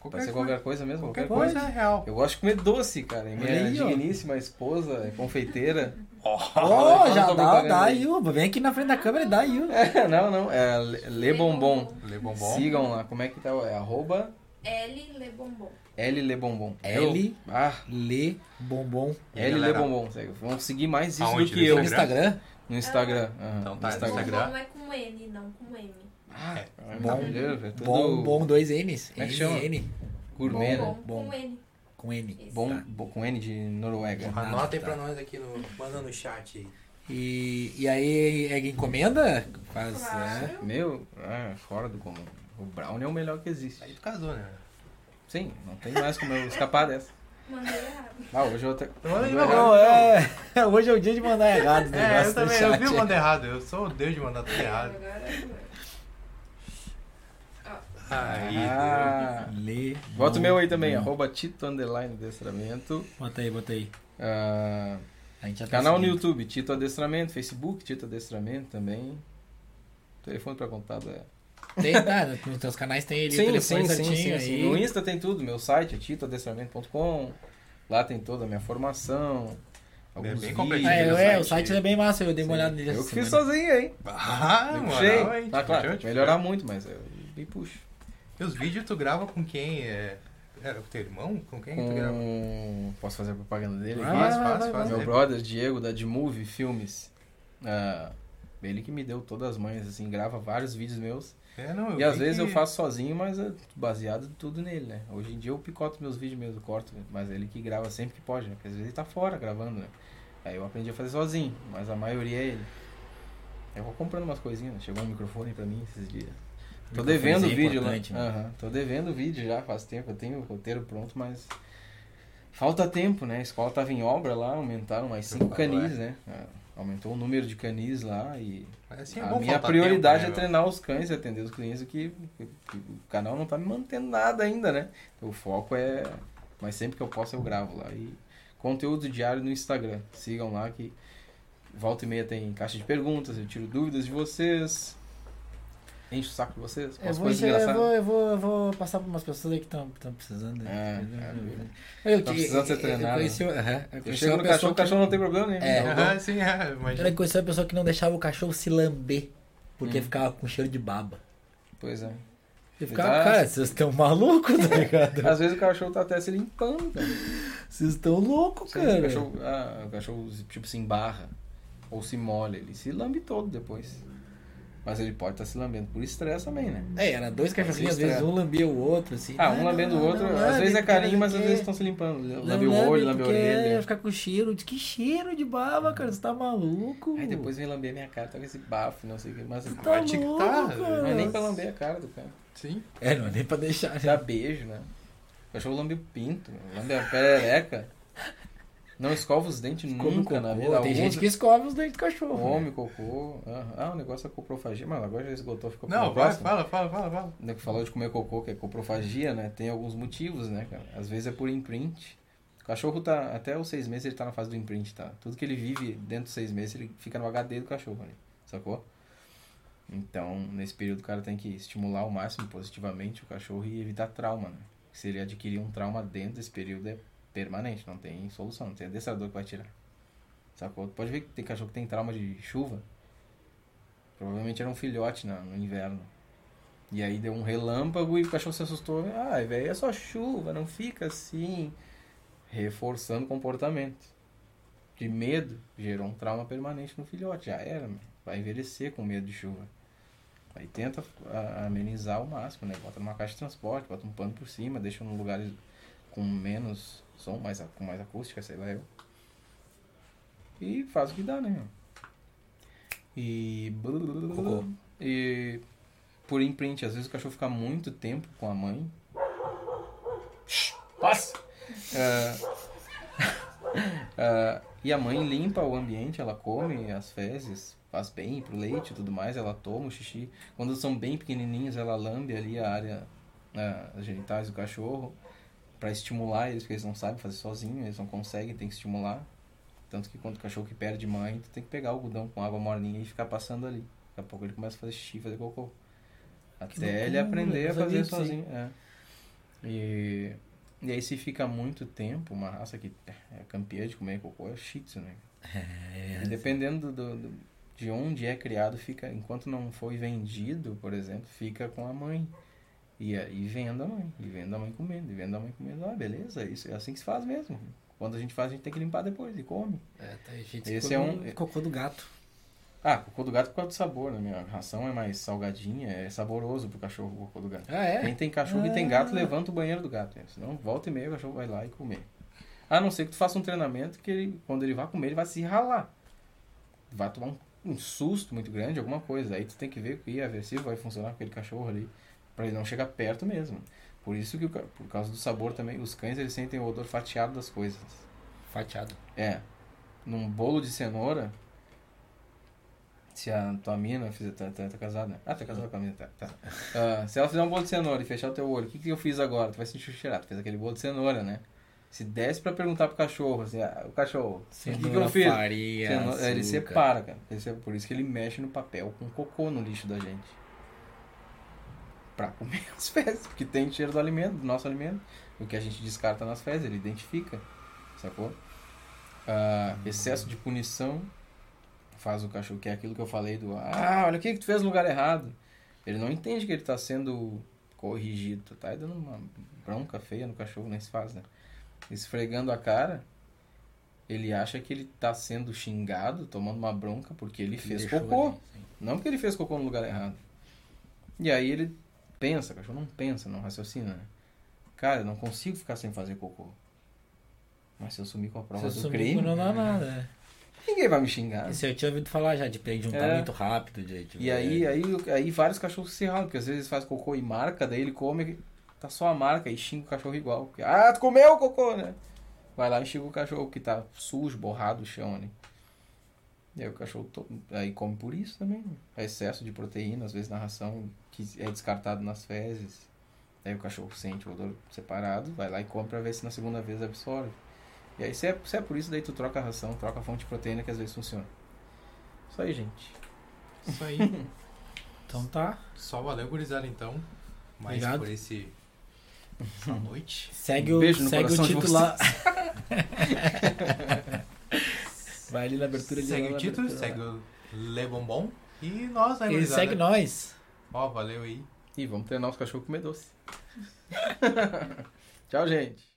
Pode Qualquer ser coisa. qualquer coisa mesmo? Qualquer Qualquer, coisa coisa. é real. Eu gosto de comer doce, cara. E minha aí, ó. digníssima esposa é confeiteira. <laughs> Ó, Fala já dá, dá aí. ó. Vem aqui na frente da câmera e dá aí, ó. É, não, não. É Le, Le Bombom. Lê bombom. Sigam lá. Como é que tá? É arroba L Le Bombom. L Le Bombom. L- Ah, Lê bombom. L Le galera? Bombom. Vão seguir mais isso Aonde? do que eu. No Instagram? No Instagram. aham, Então no tá, no Instagram. Instagram. Bombom é com N, não com M. Ah, É. é Bom. é tudo Bom, bom, dois N's. Como é que N, chama? N. Gourmet, Bom, né? Bom. com N. Com N. Isso. Bom, Tá. bom, com N de Noruega. Ah, Anota aí tá. pra nós aqui no. Manda no chat aí. E, e aí, é encomenda? Faz, Claro. é. Meu, é, fora do comum. O Brown é o melhor que existe. Aí tu casou, né? Sim, não tem mais como eu escapar dessa. Mandei errado. Ah, hoje eu até. Mandou não, errado. Não, é. <laughs> Hoje é o dia de mandar errado os É, eu no também, eu vi o mando errado. Eu sou o deus de mandar tudo errado. É Aí, Ah, Lê. bota o meu aí também, arroba Tito Underline Adestramento. Bota aí, bota aí. Ah, A gente já tá canal no seguindo. YouTube, Tito Adestramento. Facebook, Tito Adestramento também. Telefone pra contato é. Tem, tá, nos teus canais tem o Sim, telefone sim, sim, certinho sim, aí. sim. No Insta tem tudo. Meu site é titoadestramento.com. Lá tem toda a minha formação. Alguns bem completinho. Ah, é, no é, site. o site é bem massa, eu dei uma olhada nele Eu fiz semana. sozinho, hein? Ah, Eu puxei. hein? Ah, claro, Puxou, tipo, melhorar muito, mas eu me puxo. E os vídeos tu grava com quem? É... Era o teu irmão? Com quem que tu grava? Com... Posso fazer a propaganda dele Ah? Faz, faz, faz. Meu né? brother, Diego, da D-Movie Filmes. Ah, ele que me deu todas as manhas, assim, grava vários vídeos meus. É, não, E às vezes que- eu faço sozinho, mas é baseado tudo nele, né? Hoje em dia eu picoto meus vídeos mesmo, corto, mas ele que grava sempre que pode, né? Porque às vezes ele tá fora gravando, né? Aí eu aprendi a fazer sozinho, mas a maioria é ele. Eu vou comprando umas coisinhas, né? Chegou um microfone pra mim esses dias. Tô devendo o Microfonezinho vídeo né? Aham, Tô devendo o vídeo já faz tempo, eu tenho o roteiro pronto, mas falta tempo, né? A escola tava em obra lá, aumentaram mais cinco canis, né? Ah, Aumentou o número de canis lá e assim, é a minha prioridade tempo, é né, treinar os cães e atender os clientes, que, que- que o canal não tá me mantendo nada ainda, né? O foco é. Mas sempre que eu posso eu gravo lá. E conteúdo diário no Instagram. Sigam lá que volta e meia tem caixa de perguntas, eu tiro dúvidas de vocês. Enche o saco de vocês. Eu Posso vou, coisas eu, vou, eu, vou, eu vou passar para umas pessoas aí que estão precisando. É, eu, Tá precisando ser treinado, Eu conheci, eu Eu chego no cachorro, o cachorro não tem problema nenhum. É. Não, sim, é, Eu imagina. conheci uma pessoa que não deixava o cachorro se lamber, porque Hum. ficava com cheiro de baba. Pois é. E ficava, tá- cara, vocês estão malucos, tá ligado? Às vezes o cachorro tá até se limpando, cara. Vocês estão loucos, cara. O cachorro, ah, o cachorro, tipo, se embarra ou se molha, ele se lambe todo depois. Mas ele pode estar se lambendo por estresse também, né? É, era dois cachorrinhos, às vezes é. um lambia o outro, assim. Ah, um lambendo o outro, não às lambe, vezes é carinho, mas às vezes estão se limpando. Lambe o olho, lambe a orelha. Ficar com cheiro, de que cheiro de baba, cara, você tá maluco? Aí depois vem lamber minha cara, tá com esse bafo, não sei o que. Mas tá Vai te- louco, tá, cara. não é nem pra lamber a cara do cara. Sim. É, não é nem pra deixar. né? Dá beijo, né? O cachorro lambe o pinto, lambe a perereca. <laughs> Não escova os dentes Come nunca na cocô, vida. Tem gente que escova os dentes do cachorro. né? come cocô. Ah, o negócio é coprofagia. Mas agora já esgotou, ficou Não, vai, fala, fala, fala, fala. né, que falou de comer cocô, que é coprofagia, né? Tem alguns motivos, né, cara? Às vezes é por imprint. O cachorro tá, até os seis meses ele tá na fase do imprint, tá? Tudo que ele vive dentro dos seis meses, ele fica no HD do cachorro ali, sacou? Então, nesse período o cara tem que estimular ao máximo positivamente o cachorro e evitar trauma, né? Se ele adquirir um trauma dentro desse período é permanente, não tem solução, não tem adestrador que vai tirar. Sacou? Pode ver que tem cachorro que tem trauma de chuva. Provavelmente era um filhote na- no inverno. E aí deu um relâmpago e o cachorro se assustou. Ai, velho, é só chuva, não fica assim. Reforçando o comportamento. De medo, gerou um trauma permanente no filhote. Já era, vai envelhecer com medo de chuva. Aí tenta amenizar ao máximo, né? Bota numa caixa de transporte, bota um pano por cima, deixa num lugar com menos som, mais, com mais acústica, sei lá eu. E faz o que dá, né, meu? E. Cocô. E por imprint, às vezes o cachorro fica muito tempo com a mãe. Nossa! Ah, ah, e a mãe limpa o ambiente, ela come as fezes, faz bem pro leite e tudo mais, ela toma o xixi. Quando são bem pequenininhos, ela lambe ali a área, as genitais do cachorro, para estimular eles, porque eles não sabem fazer sozinhos, eles não conseguem, tem que estimular. Tanto que quando o cachorro que perde mãe, tu tem que pegar o algodão com água morninha e ficar passando ali. Daqui a pouco ele começa a fazer xixi, fazer cocô. Até ele loucura, aprender a fazer sozinho. É. E, e aí se fica muito tempo, uma raça que é campeã de comer cocô é o Shih Tzu, né? É, E dependendo do, do- de onde é criado, fica enquanto não foi vendido, por exemplo, fica com a mãe. E, a- e vendo a mãe, e vendo a mãe comendo, e vendo a mãe comendo. Ah, beleza, isso é assim que se faz mesmo. Quando a gente faz, a gente tem que limpar depois e come. É, tá, gente, Esse é um- do- Cocô do gato. Ah, cocô do gato por causa do sabor, né? Minha ração é mais salgadinha, é saboroso pro cachorro o cocô do gato. Ah, é? Quem tem cachorro e tem gato, levanta o banheiro do gato. né? Senão, volta e meia, o cachorro vai lá e comer. A não ser que tu faça um treinamento que ele, quando ele vai comer, ele vai se ralar. Vai tomar um, um susto muito grande, alguma coisa. Aí tu tem que ver que aversivo vai funcionar com aquele cachorro ali, pra ele não chegar perto mesmo. Por isso que, por causa do sabor também, os cães eles sentem o odor fatiado das coisas. Fatiado. É. Num bolo de cenoura, Se a tua mina fizer. Tá, tá, tá casada, né? Ah, tá casada com a mina, tá. tá. Ah, se ela fizer um bolo de cenoura e fechar o teu olho, o que, que eu fiz agora? Tu vai sentir o cheirado. Tu fez aquele bolo de cenoura, né? Se desse pra perguntar pro cachorro, assim, ah, o cachorro, o que, que eu Cenoura, fiz? farinha, Ceno- Ele separa, cara. Ele separa. Por isso que ele mexe no papel com cocô no lixo da gente. Pra comer <laughs> as fezes, porque tem cheiro do alimento, do nosso alimento. O que a gente descarta nas fezes, ele identifica. Sacou? Ah, excesso de punição faz o cachorro, que é aquilo que eu falei do ah, olha o que, que tu fez no lugar errado. Ele não entende que ele tá sendo corrigido. Tá aí dando uma bronca feia no cachorro, nem se faz, né? Esfregando a cara, ele acha que ele tá sendo xingado, tomando uma bronca porque ele fez Deixou cocô. ali. Não porque ele fez cocô no lugar errado. E aí ele pensa, cachorro não pensa, não raciocina, né? Cara, eu não consigo ficar sem fazer cocô. Mas se eu sumir com a prova Se eu do crime, não dá nada. né? ninguém vai me xingar. Isso eu tinha ouvido falar já, de juntar É. muito rápido. De, de- E aí, aí, aí vários cachorros se ralam, porque às vezes faz cocô e marca, daí ele come, tá só a marca e xinga o cachorro igual. Porque, ah, tu comeu o cocô, né? Vai lá e xinga o cachorro que tá sujo, borrado o chão ali. E aí o cachorro to... aí come por isso também. É excesso de proteína, às vezes na ração, que é descartado nas fezes. Aí o cachorro sente o odor separado, vai lá e come pra ver se na segunda vez absorve. E aí se é, se é por isso, daí tu troca a ração, troca a fonte de proteína que às vezes funciona. Isso aí, gente. Isso aí. <laughs> Então tá. Só valeu, gurizada, então. Mais Obrigado. por esse... essa noite. Segue Um o, beijo no segue o lá. <laughs> Vai ali na abertura de Segue o título, segue o Le Bombom. E nós, né, E segue nós. Ó, valeu aí. E vamos treinar os cachorros a comer doce. <laughs> Tchau, gente.